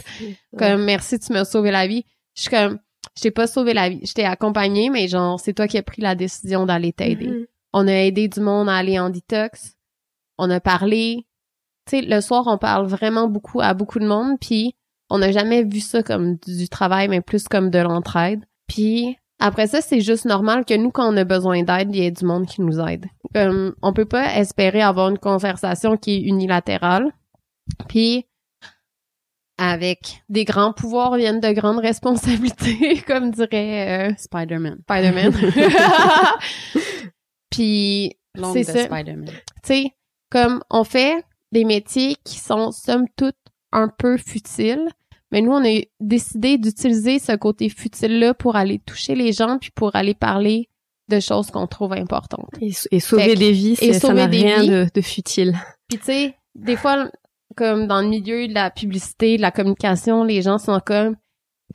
Comme, merci, tu m'as sauvé la vie. Je suis comme, je t'ai pas sauvé la vie. Je t'ai accompagnée, mais genre, c'est toi qui as pris la décision d'aller t'aider. Mhm. On a aidé du monde à aller en détox. On a parlé. Tu sais, le soir, on parle vraiment beaucoup à beaucoup de monde, puis on n'a jamais vu ça comme du travail, mais plus comme de l'entraide. Puis après ça, c'est juste normal que nous, quand on a besoin d'aide, il y ait du monde qui nous aide. Comme, on peut pas espérer avoir une conversation qui est unilatérale. Puis avec des grands pouvoirs viennent de grandes responsabilités, comme dirait euh, Spider-Man. Spider-Man. Puis c'est ça. Tu sais, comme on fait des métiers qui sont somme toute un peu futiles, mais nous on a décidé d'utiliser ce côté futile-là pour aller toucher les gens puis pour aller parler de choses qu'on trouve importantes. Et, et sauver que- des vies, et ça sauver n'a des rien vies. de, de futile. Puis tu sais, des fois, comme dans le milieu de la publicité, de la communication, les gens sont comme,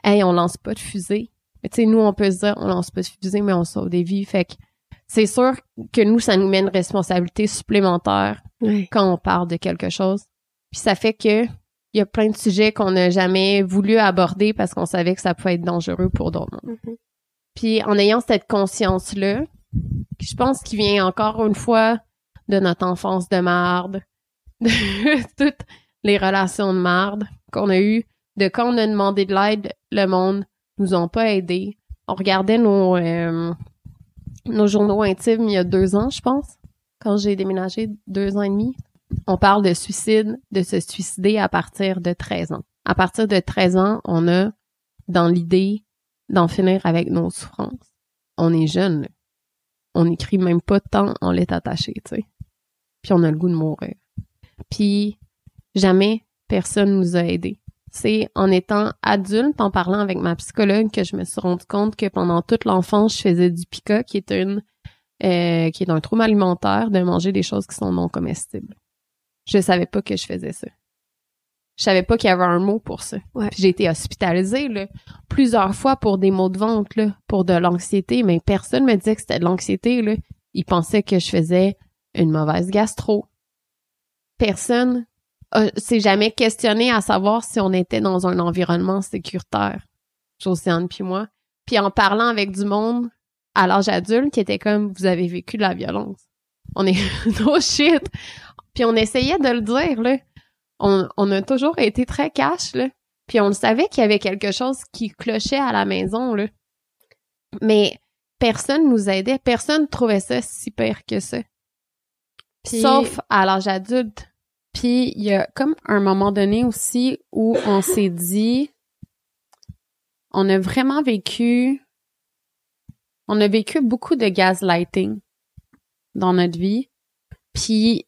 hey, on lance pas de fusée. Tu sais, nous, on peut se dire, on lance pas de fusée, mais on sauve des vies. Fait que c'est sûr que nous, ça nous met une responsabilité supplémentaire Ouais. quand on parle de quelque chose. Puis ça fait que il y a plein de sujets qu'on n'a jamais voulu aborder parce qu'on savait que ça pouvait être dangereux pour d'autres. Mhm. Puis en ayant cette conscience-là, je pense qu'il vient encore une fois de notre enfance de marde, de toutes les relations de marde qu'on a eues, de quand on a demandé de l'aide, le monde nous ont pas aidés. On regardait nos euh, nos journaux intimes il y a deux ans, je pense, quand j'ai déménagé deux ans et demi. On parle de suicide, de se suicider à partir de 13 ans. À partir de 13 ans, on a dans l'idée d'en finir avec nos souffrances. On est jeune. On écrit même pas tant on l'est attaché, tu sais. Puis on a le goût de mourir. Puis jamais personne nous a aidés. C'est en étant adulte, en parlant avec ma psychologue, que je me suis rendu compte que pendant toute l'enfance, je faisais du pica, qui est une euh, qui est un trouble alimentaire, de manger des choses qui sont non comestibles. Je savais pas que je faisais ça. Je savais pas qu'il y avait un mot pour ça. Ouais. J'ai été hospitalisée là, plusieurs fois pour des maux de ventre, là, pour de l'anxiété, mais personne me disait que c'était de l'anxiété. Là. Ils pensaient que je faisais une mauvaise gastro. Personne euh, s'est jamais questionné à savoir si on était dans un environnement sécuritaire, Josiane puis moi. Puis en parlant avec du monde à l'âge adulte qui était comme vous avez vécu de la violence. On est no shit. Puis on essayait de le dire là. On, on a toujours été très cash là. Puis on le savait qu'il y avait quelque chose qui clochait à la maison là. Mais personne nous aidait, personne trouvait ça si pire que ça. Sauf à l'âge adulte. Puis il y a comme un moment donné aussi où on s'est dit on a vraiment vécu on a vécu beaucoup de gaslighting dans notre vie. Puis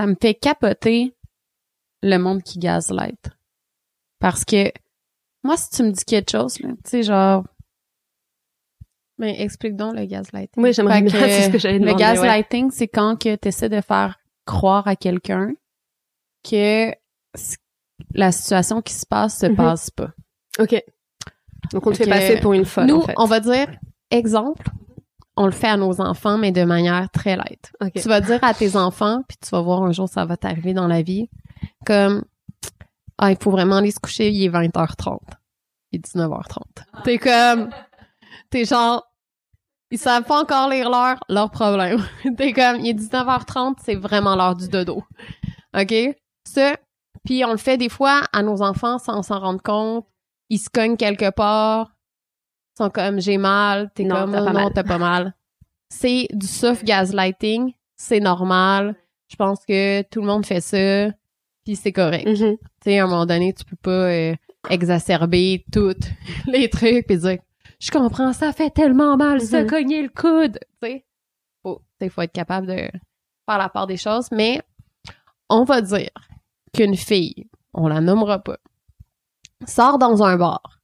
ça me fait capoter le monde qui gaslight. Parce que moi si tu me dis quelque chose tu sais genre Mais explique donc le gaslighting. Oui, j'aimerais bien, que c'est ce que j'allais Le demander. ouais. gaslighting, c'est quand que tu essaies de faire croire à quelqu'un que la situation qui se passe se Mhm. passe pas. OK. Donc, on te fait passer pour une folle, Nous, en fait. on va dire, exemple, on le fait à nos enfants, mais de manière très light. OK. Tu vas dire à tes enfants, puis tu vas voir un jour ça va t'arriver dans la vie, comme ah il faut vraiment aller se coucher, il est 20h30, il est 19h30. T'es comme t'es genre ils savent pas encore lire l'heure, leur problème. T'es comme il est 19h30, c'est vraiment l'heure du dodo. OK? Ça puis on le fait des fois à nos enfants sans s'en rendre compte, ils se cognent quelque part, sont comme j'ai mal, t'es comme t'as pas non, mal. t'as pas mal. C'est du soft gaslighting, c'est normal. Je pense que tout le monde fait ça, puis c'est correct. Mhm. Tu sais, à un moment donné, tu peux pas euh, exacerber toutes les trucs puis dire je comprends ça fait tellement mal se Mhm. cogner le coude, tu sais? Faut, faut être capable de faire la part des choses, mais on va dire qu'une fille, on la nommera pas, sort dans un bar,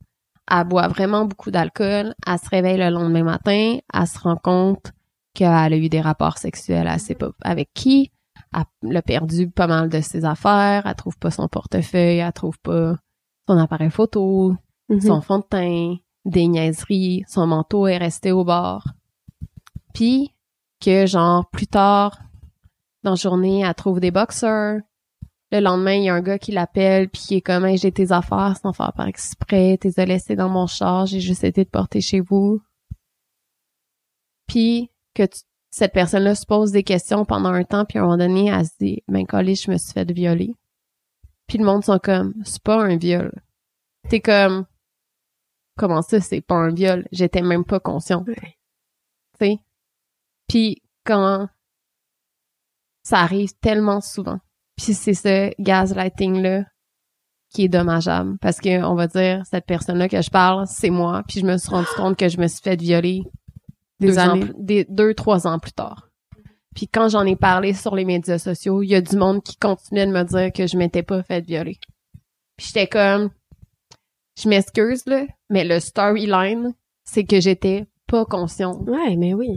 elle boit vraiment beaucoup d'alcool, elle se réveille le lendemain matin, elle se rend compte qu'elle a eu des rapports sexuels assez pas avec qui, elle a perdu pas mal de ses affaires, elle trouve pas son portefeuille, elle trouve pas son appareil photo, Mhm. son fond de teint, des niaiseries, son manteau est resté au bord. Puis que genre plus tard dans la journée, elle trouve des boxers. Le lendemain, il y a un gars qui l'appelle puis qui est comme Hey, j'ai tes affaires sans faire par exprès, t'es laissé dans mon char, j'ai juste été te porter chez vous. Puis que tu- cette personne-là se pose des questions pendant un temps puis à un moment donné, elle se dit ben collé, je me suis fait violer. Puis le monde sont comme c'est pas un viol. T'es comme comment ça c'est pas un viol, j'étais même pas conscient. Ouais. Tu sais. Puis quand ça arrive tellement souvent. Puis c'est ce gaslighting là qui est dommageable parce que on va dire cette personne là que je parle, c'est moi, puis je me suis rendu compte que je me suis fait violer Des deux années. des deux trois ans plus tard. Puis quand j'en ai parlé sur les médias sociaux, il y a du monde qui continuait de me dire que je m'étais pas fait violer. Puis j'étais comme je m'excuse là, mais le storyline c'est que j'étais pas consciente. Ouais, mais oui.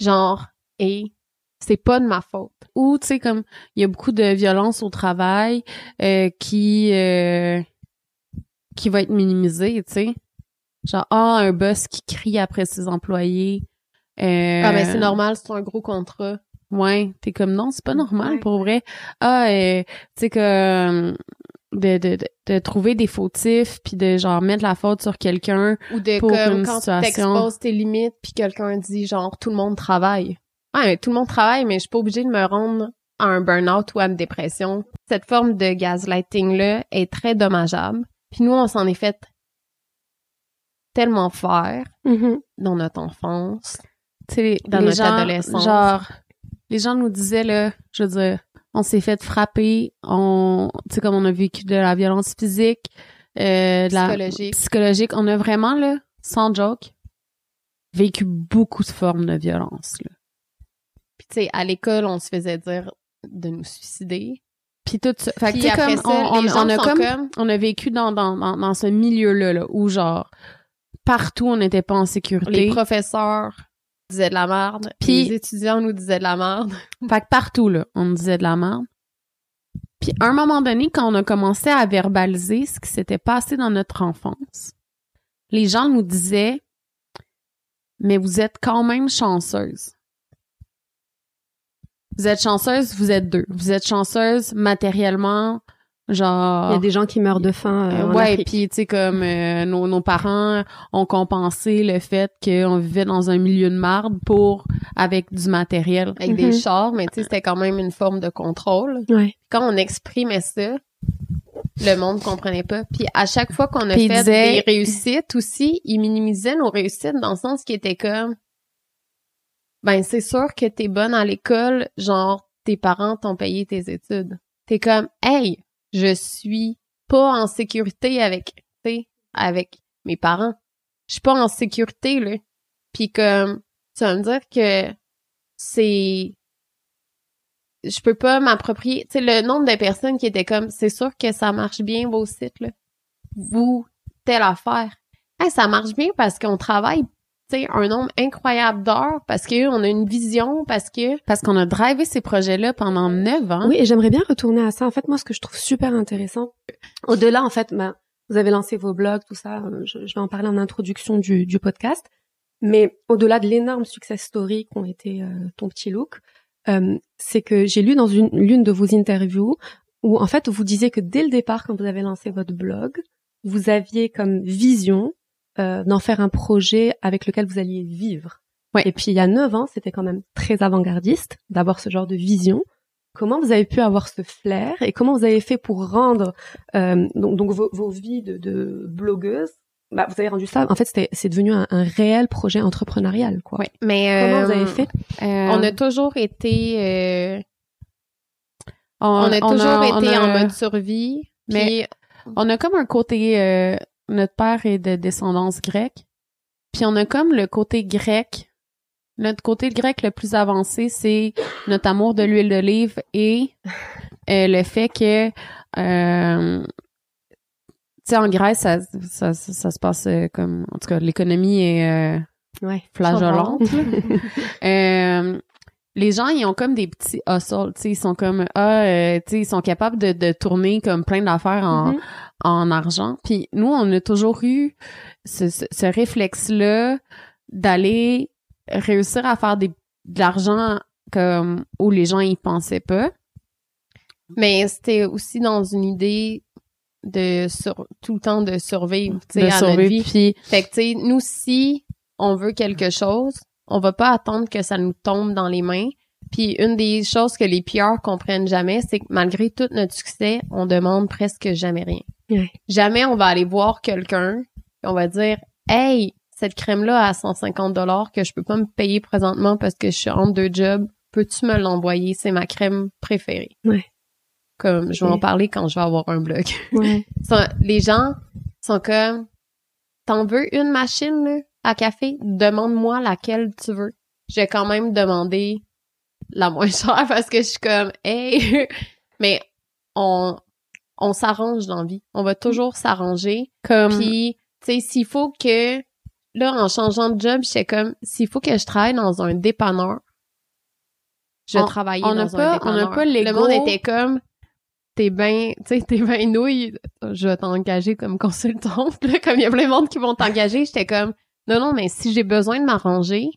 Genre et c'est pas de ma faute. Ou tu sais comme il y a beaucoup de violence au travail euh, qui euh, qui va être minimisée, tu sais. Genre, ah, un boss qui crie après ses employés. Euh, Ah, mais c'est normal, c'est un gros contrat. Ouais, t'es comme non, c'est pas normal Ouais. pour vrai. Ah, euh, tu sais que de, de, de, de trouver des fautifs puis de genre mettre la faute sur quelqu'un. Ou de Pour comme une quand tu t'exposes tes limites puis quelqu'un dit genre tout le monde travaille. Ouais, mais tout le monde travaille, mais je suis pas obligée de me rendre à un burn-out ou à une dépression. Cette forme de gaslighting-là est très dommageable. Puis nous, on s'en est fait tellement faire Mhm. dans notre enfance. Tu sais, Dans notre gens, adolescence. Genre, les gens nous disaient là, je veux dire, on s'est fait frapper, on, tu sais comme on a vécu de la violence physique, euh, de la Psychologique. psychologique, on a vraiment là, sans joke, vécu beaucoup de formes de violence là. Puis tu sais, à l'école, on se faisait dire de nous suicider. Puis tout ça. Fait que, comme, ça, on, on- on a comme, comme- on a vécu dans, dans, dans, dans ce milieu-là, là, où genre, partout on n'était pas en sécurité. Les professeurs disaient de la merde. Puis- les étudiants nous disaient de la merde. Fait que partout, là, on nous disait de la merde. Puis à un moment donné, quand on a commencé à verbaliser ce qui s'était passé dans notre enfance, les gens nous disaient Mais vous êtes quand même chanceuse. Vous êtes chanceuse, vous êtes deux. Vous êtes chanceuse matériellement, genre... Il y a des gens qui meurent de faim euh, en ouais, puis tu sais comme euh, nos, nos parents ont compensé le fait qu'on vivait dans un milieu de marde pour avec du matériel. avec Mhm. des chars, mais tu sais, c'était quand même une forme de contrôle. Ouais. Quand on exprimait ça, le monde comprenait pas. Puis à chaque fois qu'on a fait disait- des réussites aussi, ils minimisaient nos réussites dans le sens qui était comme ben c'est sûr que t'es bonne à l'école, genre tes parents t'ont payé tes études. T'es comme hey, je suis pas en sécurité avec avec mes parents. Je suis pas en sécurité là. Puis comme vas me dire que c'est je peux pas m'approprier tu sais le nombre de personnes qui étaient comme c'est sûr que ça marche bien vos sites là vous telle affaire hey, ça marche bien parce qu'on travaille sais un nombre incroyable d'heures parce que on a une vision parce que Parce qu'on a drivé ces projets-là pendant neuf ans. Oui, et j'aimerais bien retourner à ça. En fait, moi, ce que je trouve super intéressant, au-delà, en fait, ben, vous avez lancé vos blogs, tout ça, euh, je, je vais en parler en introduction du, du podcast, mais au-delà de l'énorme success story qu'ont été euh, ton petit look, euh, c'est que j'ai lu dans une l'une de vos interviews où, en fait, vous disiez que dès le départ, quand vous avez lancé votre blog, vous aviez comme vision euh, d'en faire un projet avec lequel vous alliez vivre. Ouais. Et puis il y a neuf ans, c'était quand même très avant-gardiste d'avoir ce genre de vision. Comment vous avez pu avoir ce flair et comment vous avez fait pour rendre euh, donc, donc vos, vos vies de, de blogueuse bah, vous avez rendu ça. En fait, c'était c'est devenu un, un réel projet entrepreneurial, quoi. ouais mais Comment euh, vous avez fait? Euh, on a toujours été euh, on, on a toujours on été a- en mode survie Mais- puis On a comme un côté, euh, notre père est de descendance grecque, puis on a comme le côté grec. Notre côté grec le plus avancé, c'est notre amour de l'huile d'olive et euh, le fait que, euh, tu sais, en Grèce, ça, ça, ça, ça se passe euh, comme, en tout cas, l'économie est euh, Ouais. flageolante. Euh, les gens, ils ont comme des petits hustles, tu sais, ils sont comme, ah, tu sais, ils sont capables de, de tourner comme plein d'affaires en, Mhm. En argent. Puis nous, on a toujours eu ce, ce, ce réflexe-là d'aller réussir à faire des, de l'argent comme où les gens y pensaient pas. Mais c'était aussi dans une idée de sur, tout le temps de survivre, tu sais, de à notre vie. Puis Fait que, tu sais, nous, si on veut quelque chose, on va pas attendre que ça nous tombe dans les mains. Puis une des choses que les PR comprennent jamais, c'est que malgré tout notre succès, on demande presque jamais rien. Ouais. Jamais on va aller voir quelqu'un et on va dire « Hey, cette crème-là à 150 dollars que je peux pas me payer présentement parce que je suis entre deux jobs, peux-tu me l'envoyer? C'est ma crème préférée. Ouais. Comme, je vais en parler quand je vais avoir un blog. Les gens sont comme t'en veux une machine là, à café? Demande-moi laquelle tu veux je vais quand même demander la moins chère parce que je suis comme hey! Mais on on s'arrange dans la vie. On va toujours s'arranger. Comme puis tu sais s'il faut que là en changeant de job j'étais comme s'il faut que je travaille dans un dépanneur je On- travailler on dans pas- un on n'a dépanneur. pas le monde était comme t'es bien, tu sais, t'es bien nouille, je vais t'engager comme consultante, là, comme il y a plein de monde qui vont t'engager, j'étais comme, non, non, mais si j'ai besoin de m'arranger,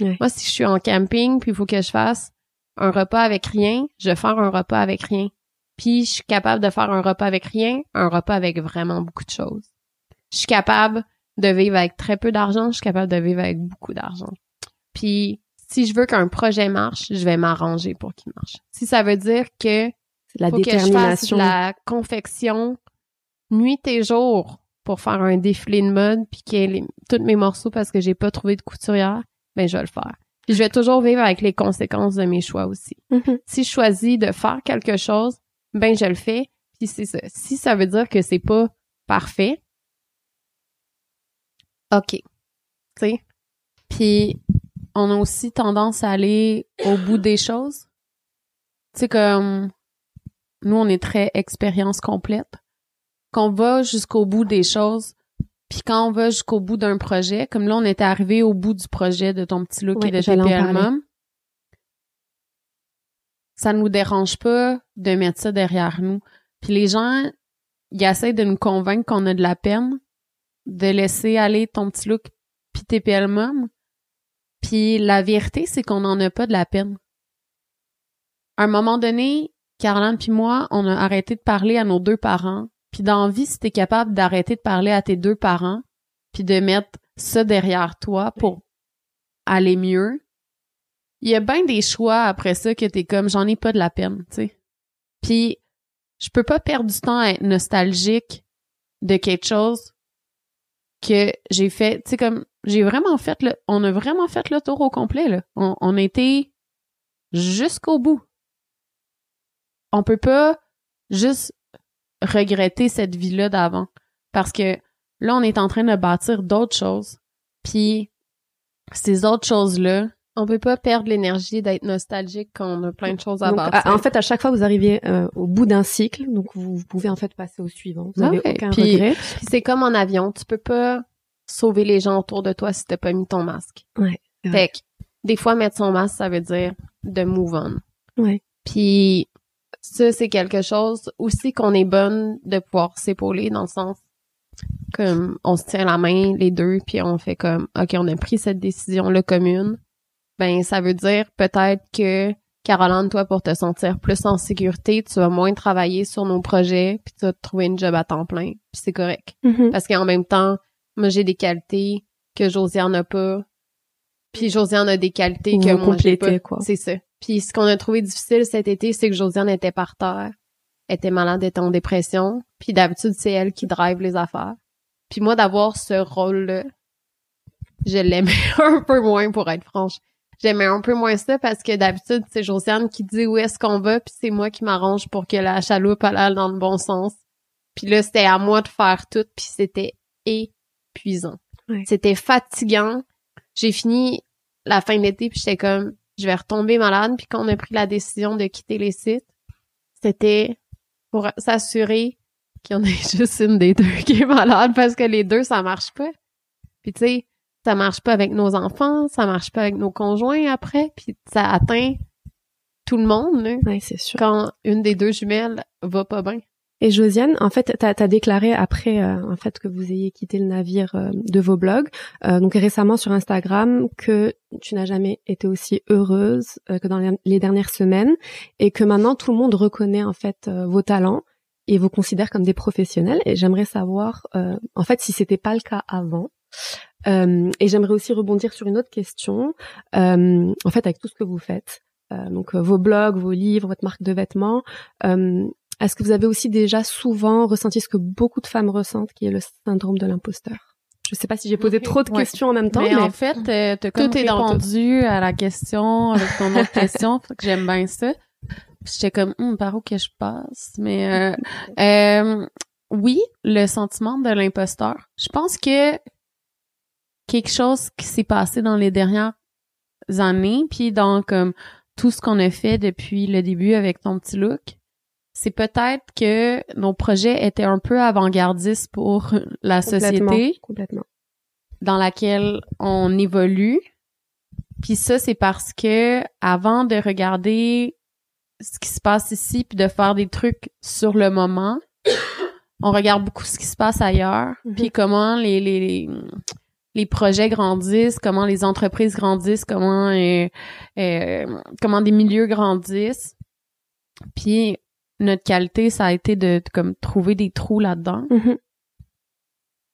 Ouais. moi, si je suis en camping, puis il faut que je fasse un repas avec rien, je vais faire un repas avec rien. Puis je suis capable de faire un repas avec rien, un repas avec vraiment beaucoup de choses. Je suis capable de vivre avec très peu d'argent, je suis capable de vivre avec beaucoup d'argent. Puis si je veux qu'un projet marche, je vais m'arranger pour qu'il marche. Si ça veut dire que la faut que je fasse la confection nuit et jour pour faire un défilé de mode puis qu'il y ait les- tous mes morceaux parce que j'ai pas trouvé de couturière, ben je vais le faire. Puis je vais toujours vivre avec les conséquences de mes choix aussi. Mhm. Si je choisis de faire quelque chose, ben je le fais. Puis c'est ça. Si ça veut dire que c'est pas parfait, ok. Tu sais, Puis on a aussi tendance à aller au bout des choses. Tu sais comme nous on est très expérience complète. Qu'on va jusqu'au bout des choses. Puis quand on va jusqu'au bout d'un projet, comme là on était arrivé au bout du projet de ton petit look et de TPL. Mom, ça nous dérange pas de mettre ça derrière nous. Puis les gens, ils essaient de nous convaincre qu'on a de la peine de laisser aller ton petit look puis TPL Mom. Puis la vérité, c'est qu'on n'en a pas de la peine. À un moment donné, Caroline puis moi, on a arrêté de parler à nos deux parents. Puis dans la vie, si t'es capable d'arrêter de parler à tes deux parents, puis de mettre ça derrière toi pour aller mieux, il y a bien des choix après ça que t'es comme j'en ai pas de la peine, tu sais. Puis je peux pas perdre du temps à être nostalgique de quelque chose que j'ai fait, tu sais comme j'ai vraiment fait le on a vraiment fait le tour au complet là. On, on a été jusqu'au bout. On peut pas juste regretter cette vie-là d'avant parce que là on est en train de bâtir d'autres choses. Puis ces autres choses-là, on peut pas perdre l'énergie d'être nostalgique quand on a plein de choses à Donc, bâtir. en fait, à chaque fois, vous arrivez euh, au bout d'un cycle, donc vous, vous pouvez en fait passer au suivant. Vous Ah aucun puis- regret. Puis c'est comme en avion, tu peux pas sauver les gens autour de toi si t'as pas mis ton masque. Ouais. Fait que, des fois, mettre son masque, ça veut dire de move on. Ouais. Puis ça, c'est quelque chose aussi qu'on est bonne de pouvoir s'épauler dans le sens comme on se tient la main les deux puis on fait comme OK, on a pris cette décision là commune. Ben ça veut dire peut-être que Caroline, toi, pour te sentir plus en sécurité, tu vas moins travailler sur nos projets, puis tu vas te trouver une job à temps plein, puis c'est correct. Mhm. Parce qu'en même temps, moi, j'ai des qualités que Josiane n'a pas. Puis Josiane a des qualités Vous que moi, j'ai pas. quoi. C'est ça. Puis ce qu'on a trouvé difficile cet été, c'est que Josiane était par terre, était malade, était en dépression. Puis d'habitude, c'est elle qui drive les affaires. Puis moi, d'avoir ce rôle-là, je l'aimais un peu moins, pour être franche. J'aimais un peu moins ça parce que d'habitude, c'est Josiane qui dit où est-ce qu'on va, puis c'est moi qui m'arrange pour que la chaloupe elle aille dans le bon sens. Puis là, c'était à moi de faire tout, puis c'était épuisant. C'était fatigant. J'ai fini la fin de l'été, puis j'étais comme, je vais retomber malade. Puis quand on a pris la décision de quitter les sites, c'était pour s'assurer qu'il y en ait juste une des deux qui est malade, parce que les deux, ça marche pas. Puis tu sais, ça marche pas avec nos enfants, ça marche pas avec nos conjoints après, puis ça atteint tout le monde, là, Ouais, c'est sûr. quand une des deux jumelles va pas bien. Et Josiane, en fait, t'as as déclaré après, euh, en fait, que vous ayez quitté le navire euh, de vos blogs, euh, donc récemment sur Instagram, que tu n'as jamais été aussi heureuse euh, que dans les- dernières semaines, et que maintenant tout le monde reconnaît en fait euh, vos talents et vous considère comme des professionnels. Et j'aimerais savoir, euh, en fait, si c'était pas le cas avant. Et j'aimerais aussi rebondir sur une autre question. En fait, avec tout ce que vous faites, donc vos blogs, vos livres, votre marque de vêtements. Est-ce que vous avez aussi déjà souvent ressenti ce que beaucoup de femmes ressentent, qui est le syndrome de l'imposteur? Je sais pas si j'ai posé trop de Ouais. questions en même temps, mais, mais, en fait, euh, t'as comme Tout est répondu à la question avec ton autre question, que j'aime bien ça. J'étais comme, Hum, par où que je passe? Mais euh, euh, oui, le sentiment de l'imposteur. Je pense que quelque chose qui s'est passé dans les dernières années, puis dans comme tout ce qu'on a fait depuis le début avec ton petit look, c'est peut-être que nos projets étaient un peu avant-gardistes pour la complètement, société complètement. dans laquelle on évolue. Puis ça, c'est parce que avant de regarder ce qui se passe ici puis de faire des trucs sur le moment. On regarde beaucoup ce qui se passe ailleurs, Mhm. puis comment les, les, les, les projets grandissent, comment les entreprises grandissent, comment euh, euh, comment des milieux grandissent. Puis notre qualité, ça a été de, de comme trouver des trous là-dedans. Mhm.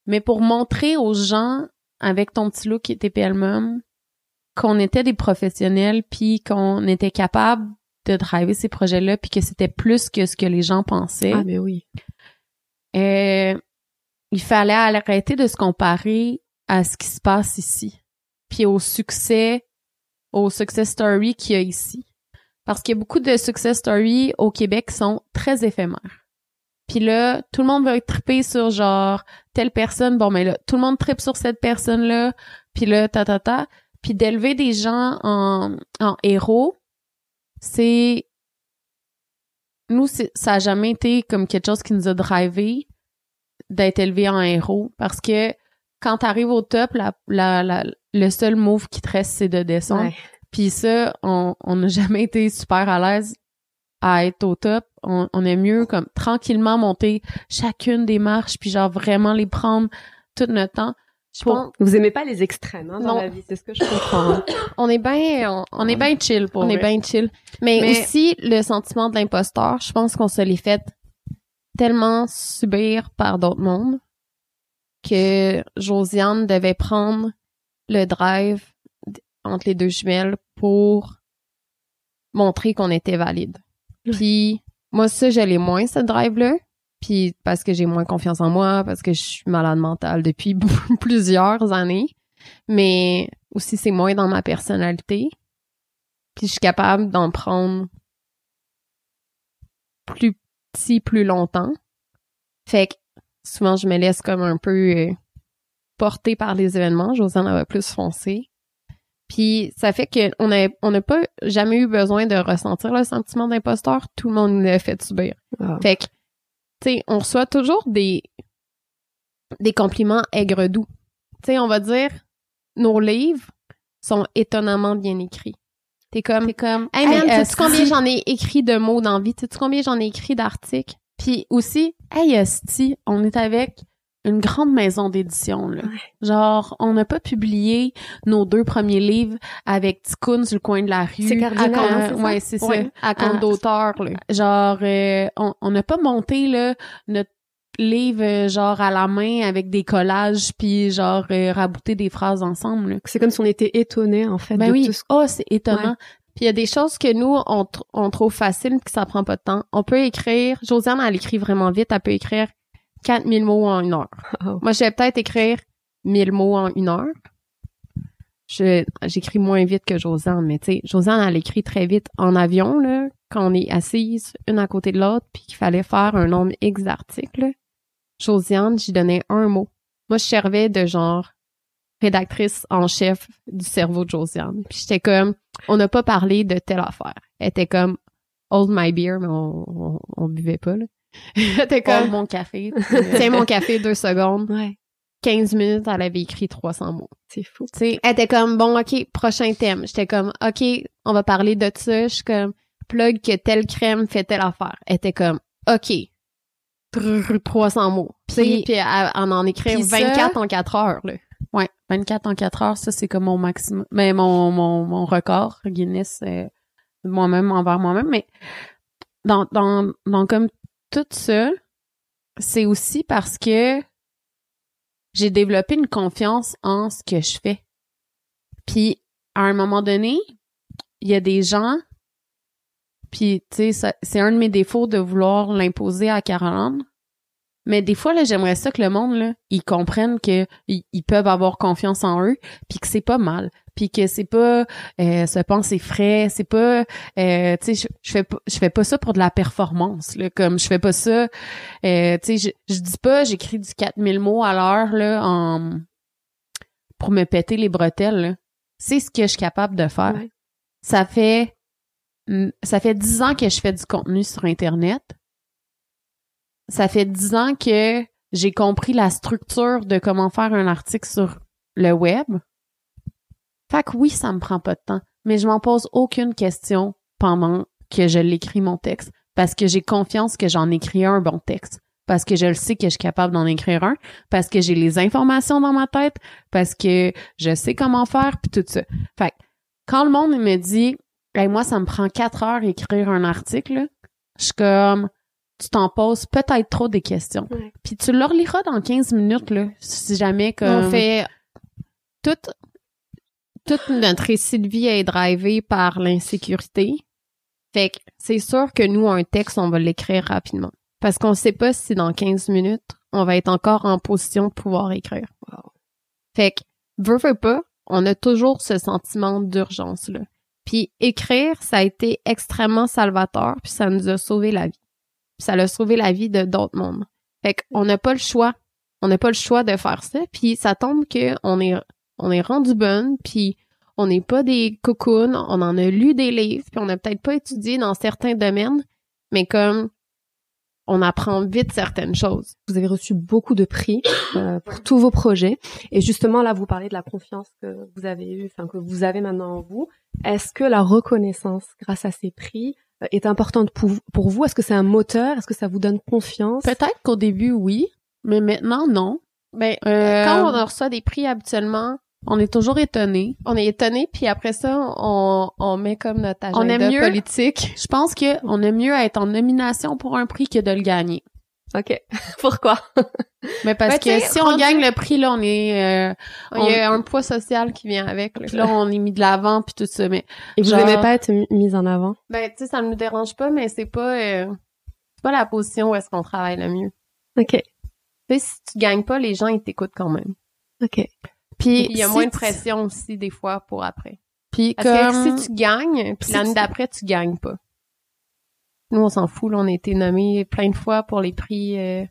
Mais pour montrer aux gens avec ton petit look qui était PLMUM qu'on était des professionnels puis qu'on était capable de driver ces projets-là puis que c'était plus que ce que les gens pensaient. Ah, mais oui. Euh, il fallait arrêter de se comparer à ce qui se passe ici puis au succès au success story qu'il y a ici parce qu'il y a beaucoup de success stories au Québec qui sont très éphémères. Puis là tout le monde va triper sur genre telle personne bon mais là tout le monde tripe sur cette personne là puis là ta ta ta. Puis d'élever des gens en en héros c'est nous ça a jamais été comme quelque chose qui nous a drivé d'être élevé en héros. Parce que quand t'arrives au top la, la, la- le seul move qui te reste c'est de descendre. Ouais. Puis ça on on n'a jamais été super à l'aise à être au top on, on est mieux comme tranquillement monter chacune des marches puis genre vraiment les prendre tout notre temps je Pour- pense Vous aimez pas les extrêmes hein, dans Non. la vie, c'est ce que je comprends. hein. On est bien, on, on est bien chill pour on est bien chill. Mais, Mais- aussi, le sentiment de l'imposteur, je pense qu'on se l'est fait tellement subir par d'autres mondes que Josiane devait prendre le drive entre les deux jumelles pour montrer qu'on était valide. Puis moi, ça, je l'ai moins, ce drive-là. Puis parce que j'ai moins confiance en moi, parce que je suis malade mentale depuis plusieurs années. Mais aussi, c'est moins dans ma personnalité. Puis je suis capable d'en prendre plus petit, plus longtemps. Fait que souvent, je me laisse comme un peu euh, porter par les événements. Josiane elle va plus foncer. Puis ça fait que on a on n'a pas jamais eu besoin de ressentir le sentiment d'imposteur. Tout le monde nous l'a fait subir. Wow. Fait que, tu sais, on reçoit toujours des des compliments aigre doux. Tu sais, on va dire, nos livres sont étonnamment bien écrits. T'es comme, c'est comme hey man, Hey, sais-tu combien j'en ai écrit de mots dans la vie? Sais-tu combien j'en ai écrit d'articles? Puis aussi, hey Esti, on est avec une grande maison d'édition là. Ouais. Genre, on n'a pas publié nos deux premiers livres avec Ticoun sur le coin de la rue. C'est Cardinal, À- hein, c'est ça? Ouais, c'est Ouais, à compte Ah, d'auteur, là. ça. Genre, euh, on n'a pas monté là notre livre euh, genre à la main avec des collages puis genre euh, rabouter des phrases ensemble. là. C'est comme si on était étonnés, en fait, Ben de oui. tout ce Oh, c'est étonnant. Puis il y a des choses que nous, on, tr- on trouve faciles puis que ça prend pas de temps. On peut écrire, Josiane, elle écrit vraiment vite, elle peut écrire 4000 mots en une heure. Oh. Moi, je vais peut-être écrire 1000 mots en une heure. Je, j'écris moins vite que Josiane, mais tu sais, Josiane, elle écrit très vite en avion, là, quand on est assise une à côté de l'autre, puis qu'il fallait faire un nombre X d'articles. Josiane, j'y donnais un mot. Moi, je servais de genre rédactrice en chef du cerveau de Josiane. Puis j'étais comme, on n'a pas parlé de telle affaire. Elle était comme, hold my beer, mais on, on, on buvait pas, là. Était Comme mon café. tiens mon café deux secondes. Ouais, 15 minutes, elle avait écrit 300 mots. c'est fou. Tu sais, Elle était comme, bon, OK, prochain thème. J'étais comme, OK, on va parler de ça. Je suis comme, plug que telle crème fait telle affaire. Elle était comme, OK. Trrr, 300 mots. Puis, Puis- elle, elle en écrit puis ça- 24 en 4 heures, là. Ouais, 24 en 4 heures, ça c'est comme mon maximum, mais mon mon mon record Guinness euh, moi-même envers moi-même, mais dans dans dans comme tout ça, c'est aussi parce que j'ai développé une confiance en ce que je fais. Puis à un moment donné, il y a des gens puis tu sais c'est un de mes défauts de vouloir l'imposer à Caroline. Mais des fois là, j'aimerais ça que le monde là, ils comprennent que ils, ils peuvent avoir confiance en eux, puis que c'est pas mal, puis que c'est pas euh, se penser frais, c'est pas euh, tu sais je, je fais pas je fais pas ça pour de la performance là, comme je fais pas ça euh, tu sais je, je dis pas j'écris du 4000 mots à l'heure là en pour me péter les bretelles. là. C'est ce que je suis capable de faire. Ouais. Ça fait ça fait dix ans que je fais du contenu sur internet. Ça fait dix ans que j'ai compris la structure de comment faire un article sur le web. Fait que oui, ça me prend pas de temps, mais je m'en pose aucune question pendant que je l'écris mon texte parce que j'ai confiance que j'en écris un bon texte parce que je le sais que je suis capable d'en écrire un, parce que j'ai les informations dans ma tête, parce que je sais comment faire, puis tout ça. Fait que, quand le monde me dit hey, moi, ça me prend quatre heures écrire un article, je suis comme tu t'en poses peut-être trop des questions. Ouais. Puis tu le reliras dans 15 minutes, là, si jamais comme... On fait toute toute notre récit de vie est drivé par l'insécurité. Fait que c'est sûr que nous, un texte, on va l'écrire rapidement. Parce qu'on sait pas si dans 15 minutes, on va être encore en position de pouvoir écrire. Fait que, veux, veux pas, on a toujours ce sentiment d'urgence-là. Puis écrire, ça a été extrêmement salvateur, puis ça nous a sauvé la vie. Puis ça a sauvé la vie de d'autres mondes. Fait qu'on n'a pas le choix. On n'a pas le choix de faire ça. Puis ça tombe que on est on est rendu bonne, puis on n'est pas des cocoones, on en a lu des livres, puis on n'a peut-être pas étudié dans certains domaines, mais comme on apprend vite certaines choses. Vous avez reçu beaucoup de prix euh, pour tous vos projets. Et justement, là, vous parlez de la confiance que vous avez eue, enfin, que vous avez maintenant en vous. Est-ce que la reconnaissance grâce à ces prix euh, est importante pour, pour vous? Est-ce que c'est un moteur? Est-ce que ça vous donne confiance? Peut-être qu'au début, oui, mais maintenant, non. Ben, Euh, quand on reçoit des prix habituellement, on est toujours étonné. on est étonné, puis après ça, on, on met comme notre agenda On aime mieux- politique. Je pense que on aime mieux être en nomination pour un prix que de le gagner. OK. Pourquoi? Mais parce Ben, que si on rendu- gagne le prix, là, on est... euh, Il y a un poids social qui vient avec. là. puis là, on est mis de l'avant, puis tout ça. Mais Et vous Genre- n'aimez pas être mi- mise en avant? Ben, tu sais, ça ne nous dérange pas, mais c'est pas, euh, c'est pas la position où est-ce qu'on travaille le mieux. OK. Tu sais, si tu gagnes pas, les gens, ils t'écoutent quand même. OK. Puis Il y a si moins de pression aussi, des fois, pour après. Puis Parce comme... que si tu gagnes, puis si l'année tu- d'après, tu gagnes pas. Nous, on s'en fout, là, on a été nommés plein de fois pour les prix. euh,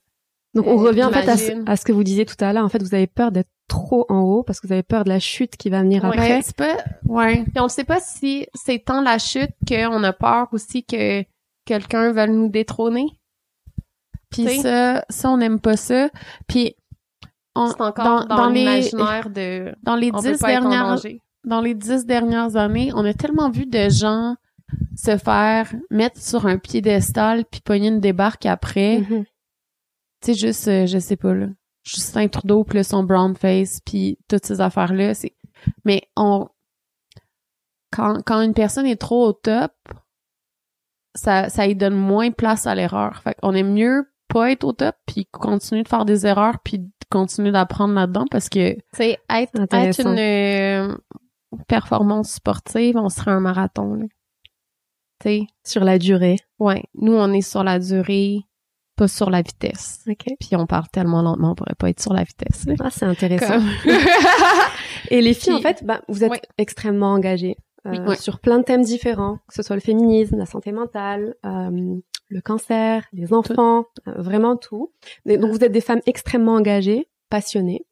Donc, on Euh, revient en fait à ce, j'imagine. à ce que vous disiez tout à l'heure. En fait, vous avez peur d'être trop en haut parce que vous avez peur de la chute qui va venir Ouais. après. C'est pas... Ouais. Puis on ne sait pas si c'est tant la chute qu'on a peur aussi que quelqu'un veuille nous détrôner. Puis ça, ça, on n'aime pas ça. Puis on- C'est encore dans, dans les l'imaginaire de dans les on peut dix dernières dans les dix dernières années, on a tellement vu de gens se faire mettre sur un piédestal puis pogner une débarque après. Tu sais, juste, euh, je sais pas, là. Justin Trudeau plus son brown face puis toutes ces affaires-là, c'est... Mais on... Quand, quand une personne est trop au top, ça, ça lui donne moins place à l'erreur. Fait qu'on aime mieux pas être au top puis continuer de faire des erreurs puis continuer d'apprendre là-dedans parce que sais, être, être une euh, performance sportive, on serait un marathon. Là. Tu sais, Sur la durée. ouais. Nous, on est sur la durée, pas sur la vitesse. OK. Puis on parle tellement lentement, on pourrait pas être sur la vitesse. là. Ah, c'est intéressant. Comme- Et les filles, Puis- en fait, bah, vous êtes Ouais. extrêmement engagées euh, Oui. Ouais. sur plein de thèmes différents, que ce soit le féminisme, la santé mentale, euh, le cancer, les enfants, euh, vraiment tout. Donc vous êtes des femmes extrêmement engagées, passionnées,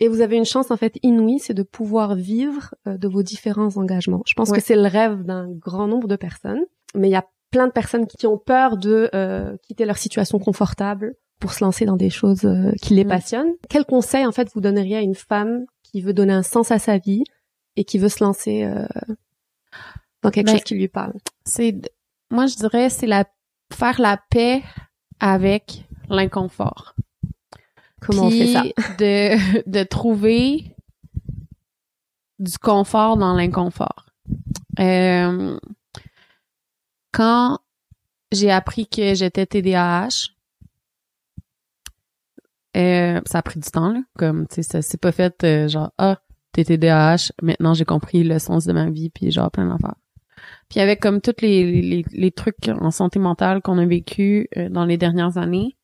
et vous avez une chance en fait inouïe, c'est de pouvoir vivre euh, de vos différents engagements. Je pense Ouais. que c'est le rêve d'un grand nombre de personnes, mais il y a plein de personnes qui ont peur de euh, quitter leur situation confortable pour se lancer dans des choses euh, qui les passionnent. Quel conseil en fait vous donneriez à une femme qui veut donner un sens à sa vie et qui veut se lancer euh, dans quelque chose qui lui parle? c'est moi je dirais c'est la faire la paix avec l'inconfort. Comment on fait Puis ça? de de trouver du confort dans l'inconfort. Euh, quand j'ai appris que j'étais TDAH, euh, ça a pris du temps là, comme tu sais ça s'est pas fait euh, genre ah t'es TDAH, maintenant j'ai compris le sens de ma vie puis genre plein d'affaires. Puis avec comme tous les, les, les trucs en santé mentale qu'on a vécu euh, dans les dernières années,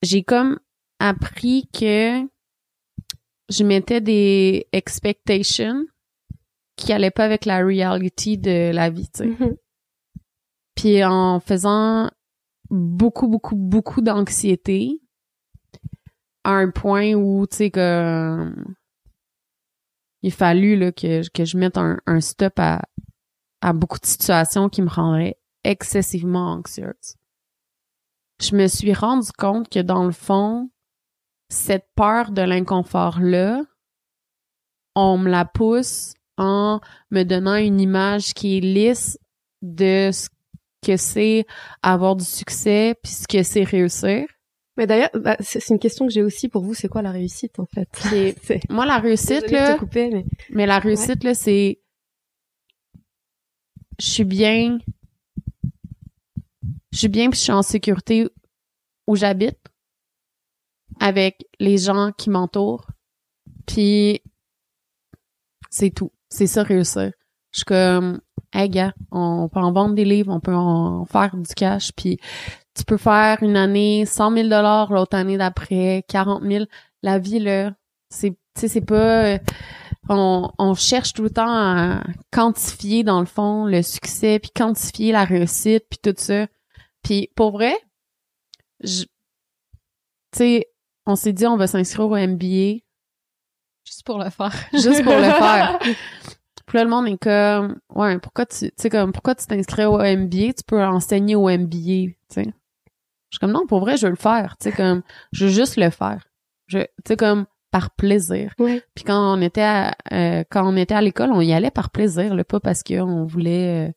j'ai comme appris que je mettais des expectations qui allaient pas avec la reality de la vie, tu sais. Mhm. Puis en faisant beaucoup, beaucoup, beaucoup d'anxiété à un point où, tu sais, que il fallu là, que, que je mette un, un stop à, à beaucoup de situations qui me rendraient excessivement anxieuse. Je me suis rendu compte que dans le fond, cette peur de l'inconfort-là, on me la pousse en me donnant une image qui est lisse de ce que c'est avoir du succès puis ce que c'est réussir. Mais d'ailleurs, bah, c'est une question que j'ai aussi pour vous. C'est quoi la réussite en fait? Moi, la réussite, là, couper, mais mais la réussite, là, c'est... Je suis bien... Je suis bien puis je suis en sécurité où j'habite avec les gens qui m'entourent. Puis c'est tout. C'est ça réussir. Je suis comme, hey gars, on peut en vendre des livres, on peut en faire du cash, puis tu peux faire une année 100 000 dollars, l'autre année d'après 40 000. La vie là, c'est, tu sais, c'est pas, on, on cherche tout le temps à quantifier dans le fond le succès, puis quantifier la réussite, puis tout ça. Puis pour vrai, tu sais, on s'est dit on va s'inscrire au MBA Juste pour le faire. juste pour le faire. Puis là, le monde est comme, ouais, pourquoi tu, tu sais, comme, pourquoi tu t'inscris au MBA? Tu peux enseigner au MBA, tu sais. Je suis comme, non, pour vrai, je veux le faire, tu sais, comme, je veux juste le faire. Je, tu sais, comme, par plaisir. Ouais. Puis quand on était à, euh, quand on était à l'école, on y allait par plaisir, là, pas parce qu'on voulait, euh,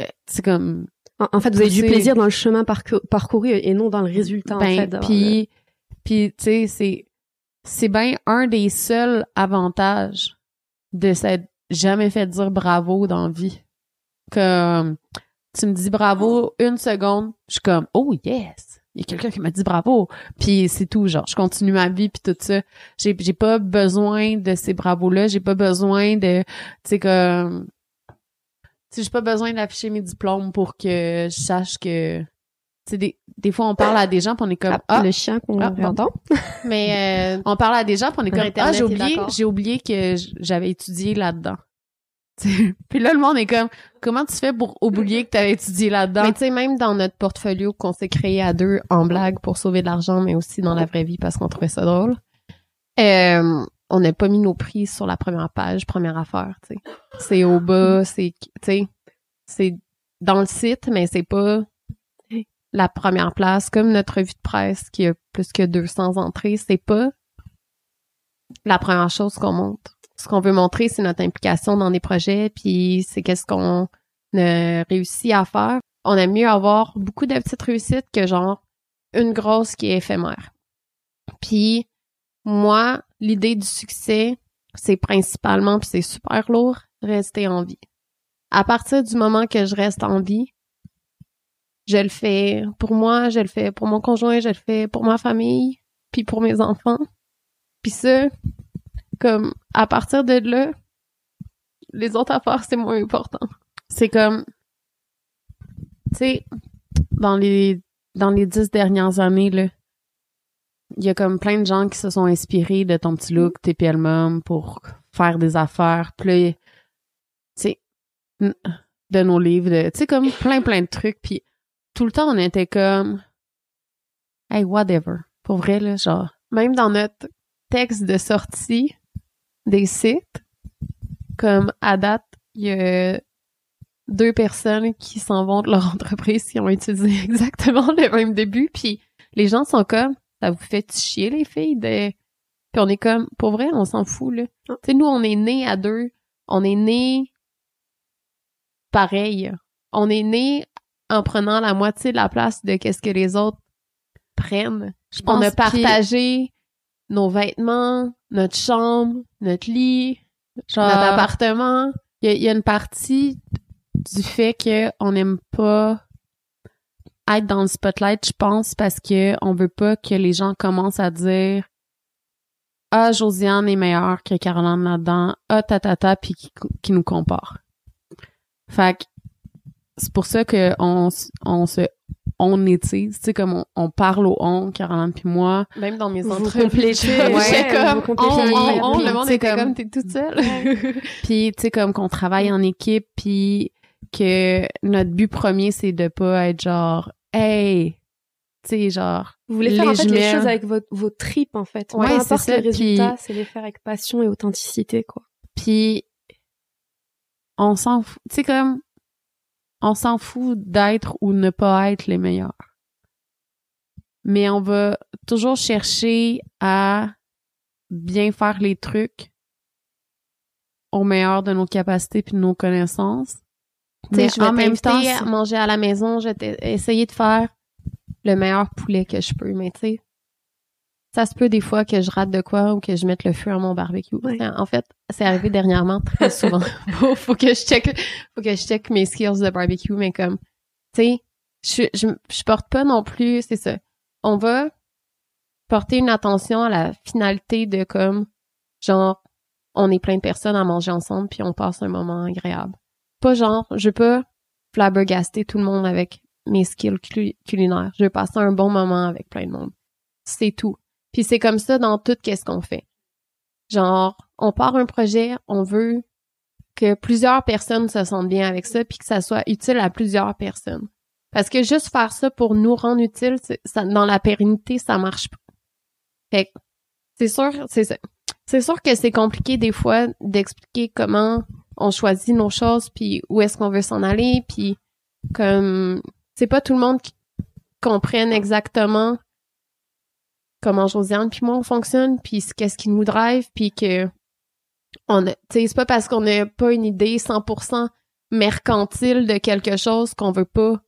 euh, c'est comme, en, en fait, vous avez du plaisir dans le chemin parcou- parcouru et non dans le résultat en ben, fait. d'avoir puis, puis, tu sais, c'est, c'est bien un des seuls avantages de s'être jamais fait dire bravo dans la vie. Comme, tu me dis bravo une seconde, je suis comme, oh yes! Il y a quelqu'un qui m'a dit bravo. Puis c'est tout, genre, je continue ma vie puis tout ça. J'ai, j'ai pas besoin de ces bravos-là. J'ai pas besoin de, tu sais, comme, j'ai pas besoin d'afficher mes diplômes pour que je sache que, tu sais, des, des fois, on parle à des gens puis on est comme, le, ah, le chien qu'on Ah, entend. Mais euh, on parle à des gens puis on est comme ah j'ai oublié j'ai oublié que j'avais étudié là-dedans T'sais, puis là le monde est comme comment tu fais pour oublier que t'avais étudié là-dedans? Mais tu sais, même dans notre portfolio qu'on s'est créé à deux en blague pour sauver de l'argent, mais aussi dans la vraie vie parce qu'on trouvait ça drôle, euh, on n'a pas mis nos prix sur la première page, première affaire. C'est au bas, c'est, c'est dans le site, mais c'est pas la première place. Comme notre revue de presse qui a plus que 200 entrées, c'est pas la première chose qu'on montre. Ce qu'on veut montrer, c'est notre implication dans des projets, puis c'est qu'est-ce qu'on a réussi à faire. On aime mieux avoir beaucoup de petites réussites que genre une grosse qui est éphémère. Puis moi, l'idée du succès, c'est principalement, puis c'est super lourd, rester en vie. À partir du moment que je reste en vie, je le fais pour moi, je le fais pour mon conjoint, je le fais pour ma famille, puis pour mes enfants. Puis ça, comme à partir de là, les autres affaires, c'est moins important. c'est comme tu sais dans les dans les dix dernières années là il y a comme plein de gens qui se sont inspirés de ton petit look tes album pour faire des affaires. Puis tu sais de nos livres de tu sais comme plein plein de trucs. Puis tout le temps on était comme hey whatever. Pour vrai là genre Même dans notre texte de sortie des sites, comme à date, il y a deux personnes qui s'en vont de leur entreprise qui ont utilisé exactement le même début, puis les gens sont comme, ça vous fait chier les filles de... Puis on est comme, pour vrai, on s'en fout, là. Tu sais, nous, on est nés à deux, on est nés pareil. On est nés en prenant la moitié de la place de qu'est-ce que les autres prennent. je On a partagé nos vêtements, notre chambre, notre lit, genre notre appartement. il y, y a une partie du fait que on n'aime pas être dans le spotlight, je pense, parce que on veut pas que les gens commencent à dire ah Josiane est meilleure que Caroline là-dedans, ah ta ta ta puis qui, qui nous compare. Fait que c'est pour ça que on, on se on étise, tu sais comme on, on parle au on, Caroline puis moi. Même dans mes Vous entreprises. ouais, comme, on, les on, on, Puis, le monde tu sais, était comme- comme, t'es toute seule. Puis tu sais comme qu'on travaille en équipe puis que notre but premier c'est de pas être genre hey tu sais genre Vous voulez faire en Les fait les choses avec votre, vos tripes en fait. Ouais, c'est ça, le résultat, puis- c'est les faire avec passion et authenticité quoi. puis on s'en fout tu sais comme on s'en fout d'être ou ne pas être les meilleurs mais on va toujours chercher à bien faire les trucs au meilleur de nos capacités puis de nos connaissances Mais je vais en même temps, à manger à la maison, je vais essayer de faire le meilleur poulet que je peux. Mais tu sais, ça se peut des fois que je rate de quoi ou que je mette le feu à mon barbecue. Ouais. En fait, c'est arrivé dernièrement très souvent. faut, faut que je check, faut que je check mes skills de barbecue, mais comme, tu sais, je, je, je porte pas non plus, c'est ça. On va porter une attention à la finalité de comme, genre, on est plein de personnes à manger ensemble puis on passe un moment agréable. Pas genre, je veux pas flabbergaster tout le monde avec mes skills cul- culinaires. Je veux passer un bon moment avec plein de monde. C'est tout. Puis c'est comme ça dans tout qu'est-ce qu'on fait. Genre, on part un projet, on veut que plusieurs personnes se sentent bien avec ça puis que ça soit utile à plusieurs personnes. Parce que juste faire ça pour nous rendre utile, dans la pérennité, ça marche pas. Fait c'est sûr, c'est. C'est sûr que c'est compliqué des fois d'expliquer comment on choisit nos choses puis où est-ce qu'on veut s'en aller puis comme c'est pas tout le monde qui comprenne exactement comment Josiane puis moi on fonctionne puis ce- qu'est-ce qui nous drive puis que on c'est pas parce qu'on n'a pas une idée 100% mercantile de quelque chose qu'on veut pas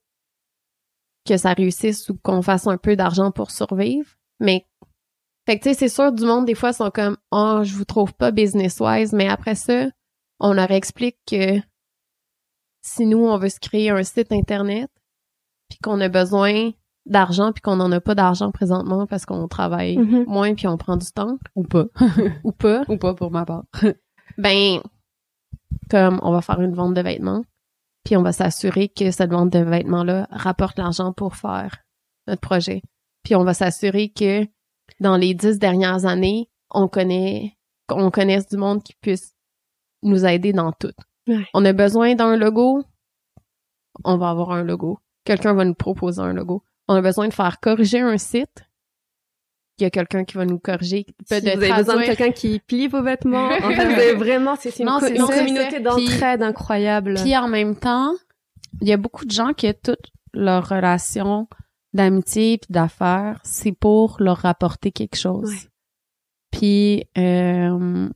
que ça réussisse ou qu'on fasse un peu d'argent pour survivre. Mais fait c'est sûr du monde des fois sont comme oh je vous trouve pas business wise mais après ça on leur explique que si nous on veut se créer un site internet puis qu'on a besoin d'argent puis qu'on n'en a pas d'argent présentement parce qu'on travaille Mhm. moins puis on prend du temps Ou pas. ou pas Ou pas pour ma part. ben comme on va faire une vente de vêtements puis on va s'assurer que cette vente de vêtements là rapporte l'argent pour faire notre projet puis on va s'assurer que dans les dix dernières années on connaît qu'on connaisse du monde qui puisse nous aider dans tout Ouais. on a besoin d'un logo on va avoir un logo quelqu'un va nous proposer un logo on a besoin de faire corriger un site il y a quelqu'un qui va nous corriger Si de vous avez besoin de quelqu'un qui plie vos vêtements, en fait, vous avez vraiment, c'est une, Non, co- c'est une ça, communauté d'entraide incroyable. Puis en même temps, il y a beaucoup de gens qui toutes leurs relations d'amitié puis d'affaires, c'est pour leur rapporter quelque chose. Ouais. Puis euh,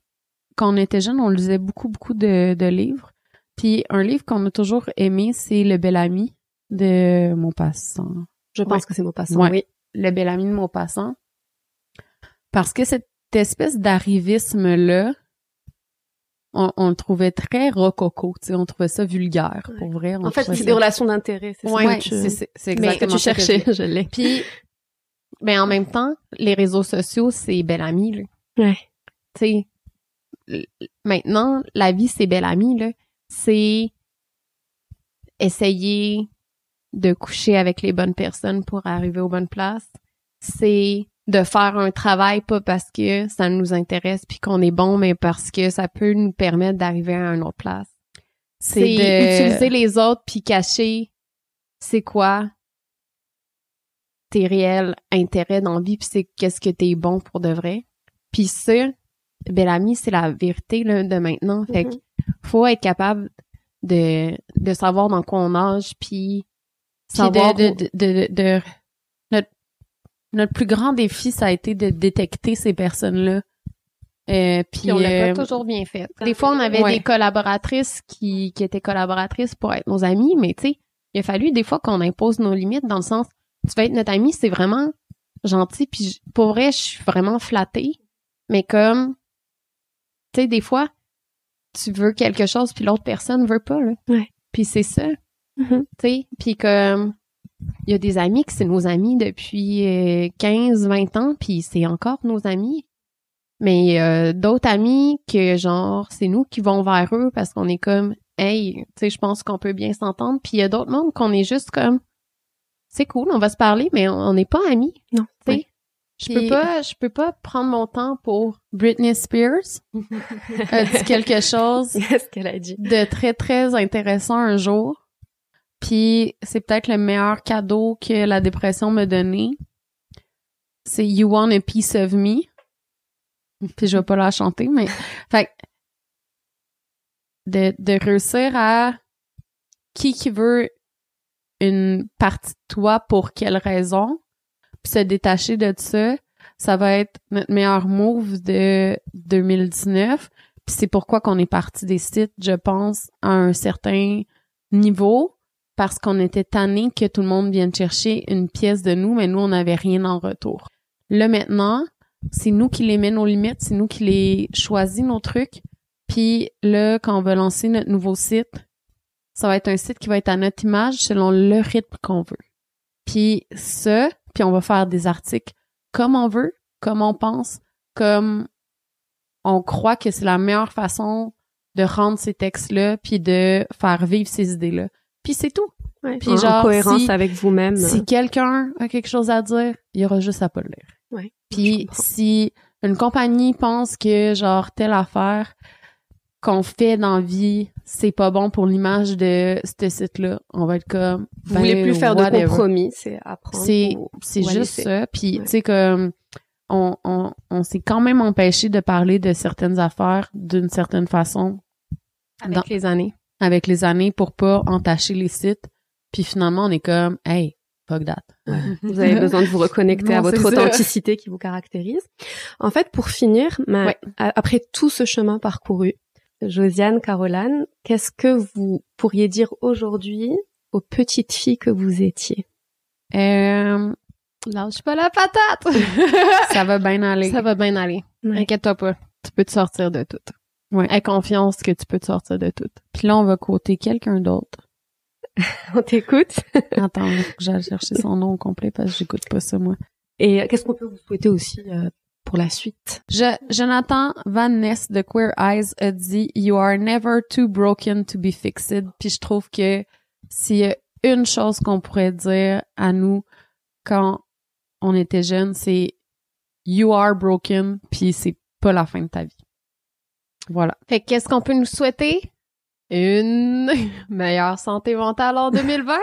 quand on était jeune, on lisait beaucoup beaucoup de, de livres. Puis un livre qu'on a toujours aimé, c'est Le Bel Ami de Maupassant. Je pense Ouais. que c'est mon passant, Ouais. oui. Le Bel Ami de Maupassant. Parce que cette espèce d'arrivisme-là, on, on le trouvait très rococo, tu sais, on trouvait ça vulgaire, pour vrai. on En fait, c'est des relations d'intérêt, c'est Ouais, ça que tu, c'est c'est- c'est mais que exactement tu ça que je cherchais, je l'ai. Puis, ben en même temps, les réseaux sociaux, c'est belle amie, là. Ouais. Tu sais, maintenant, la vie, c'est belle amie, là. C'est essayer de coucher avec les bonnes personnes pour arriver aux bonnes places. C'est de faire un travail pas parce que ça nous intéresse puis qu'on est bon, mais parce que ça peut nous permettre d'arriver à une autre place. C'est de- utiliser les autres puis cacher c'est quoi tes réels intérêts dans la vie puis c'est qu'est-ce que t'es bon pour de vrai. Puis ça, belle amie, c'est la vérité là, de maintenant. Fait que Mhm. faut être capable de, de savoir dans quoi on nage Puis savoir de, de, de, de- de- notre, notre plus grand défi, ça a été de détecter ces personnes-là. Euh, puis on l'a euh, pas toujours bien fait. Des fois, on avait Ouais. des collaboratrices qui, qui étaient collaboratrices pour être nos amies, mais tu sais, il a fallu des fois qu'on impose nos limites dans le sens, tu vas être notre amie, c'est vraiment gentil, puis pour vrai, je suis vraiment flattée, mais comme, tu sais, des fois, tu veux quelque chose, puis l'autre personne veut pas, là. Ouais. Puis c'est ça, Sais, puis comme, il y a des amis que c'est nos amis depuis euh, 15, 20 ans, puis c'est encore nos amis. Mais euh, d'autres amis que genre c'est nous qui vont vers eux parce qu'on est comme hey, tu sais je pense qu'on peut bien s'entendre. Puis il y a d'autres mondes qu'on est juste comme c'est cool, on va se parler mais on n'est pas amis, Non. tu sais. oui. Je peux pas je peux pas prendre mon temps pour Britney Spears a dit quelque chose a dit? de très très intéressant un jour. Puis c'est peut-être le meilleur cadeau que la dépression m'a donné. C'est You Want a Piece of Me. Puis je vais pas la chanter, mais fait de, de réussir à qui qui veut une partie de toi pour quelle raison, puis se détacher de ça, ça va être notre meilleur move de 2019. Puis c'est pourquoi qu'on est parti des sites, je pense, à un certain niveau parce qu'on était tanné que tout le monde vienne chercher une pièce de nous, mais nous, on n'avait rien en retour. Là, maintenant, c'est nous qui les met nos limites, c'est nous qui les choisit nos trucs. Puis là, quand on va lancer notre nouveau site, ça va être un site qui va être à notre image selon le rythme qu'on veut. Puis ça, puis on va faire des articles comme on veut, comme on pense, comme on croit que c'est la meilleure façon de rendre ces textes-là, puis de faire vivre ces idées-là. Puis c'est tout. Ouais, Puis en, genre, en cohérence si- avec vous-même. Si quelqu'un a quelque chose à dire, il y aura juste à pas le lire. Ouais, Puis si une compagnie pense que genre telle affaire qu'on fait dans la vie, c'est pas bon pour l'image de ce site-là, on va être comme vous ben, voulez plus faire de compromis, c'est apprendre. C'est c'est juste laisser. ça. Puis Ouais. tu sais comme on on on s'est quand même empêché de parler de certaines affaires d'une certaine façon Avec Dans- les années. Avec les années pour pas entacher les sites. Puis finalement on est comme hey fuck that. Vous avez besoin de vous reconnecter à votre authenticité qui vous caractérise. En fait, pour finir, ma- Ouais. a- après tout ce chemin parcouru, Josiane, Caroline, qu'est-ce que vous pourriez dire aujourd'hui aux petites filles que vous étiez? Euh, Lâche pas la patate! ça va bien aller. Ça va bien aller. Ouais. Inquiète-toi pas. Tu peux te sortir de tout. Ouais. Aie confiance que tu peux te sortir de tout. Puis là, on va côté quelqu'un d'autre. On t'écoute. Attends, faut que j'aille chercher son nom au complet parce que j'écoute pas ça, moi. Et euh, qu'est-ce qu'on peut vous souhaiter aussi euh, pour la suite? Je, Jonathan Van Ness de Queer Eyes a dit You are never too broken to be fixed. Puis je trouve que s'il y a une chose qu'on pourrait dire à nous quand on était jeunes, c'est You are broken, puis c'est pas la fin de ta vie. Voilà. Fait que qu'est-ce qu'on peut nous souhaiter? Une meilleure santé mentale en 2020!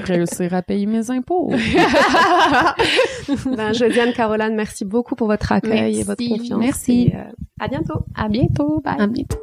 Réussir à payer mes impôts. ben, Josiane, Caroline, merci beaucoup pour votre accueil et votre confiance. Merci. Et, euh, à bientôt. à bientôt. Bye. À bientôt.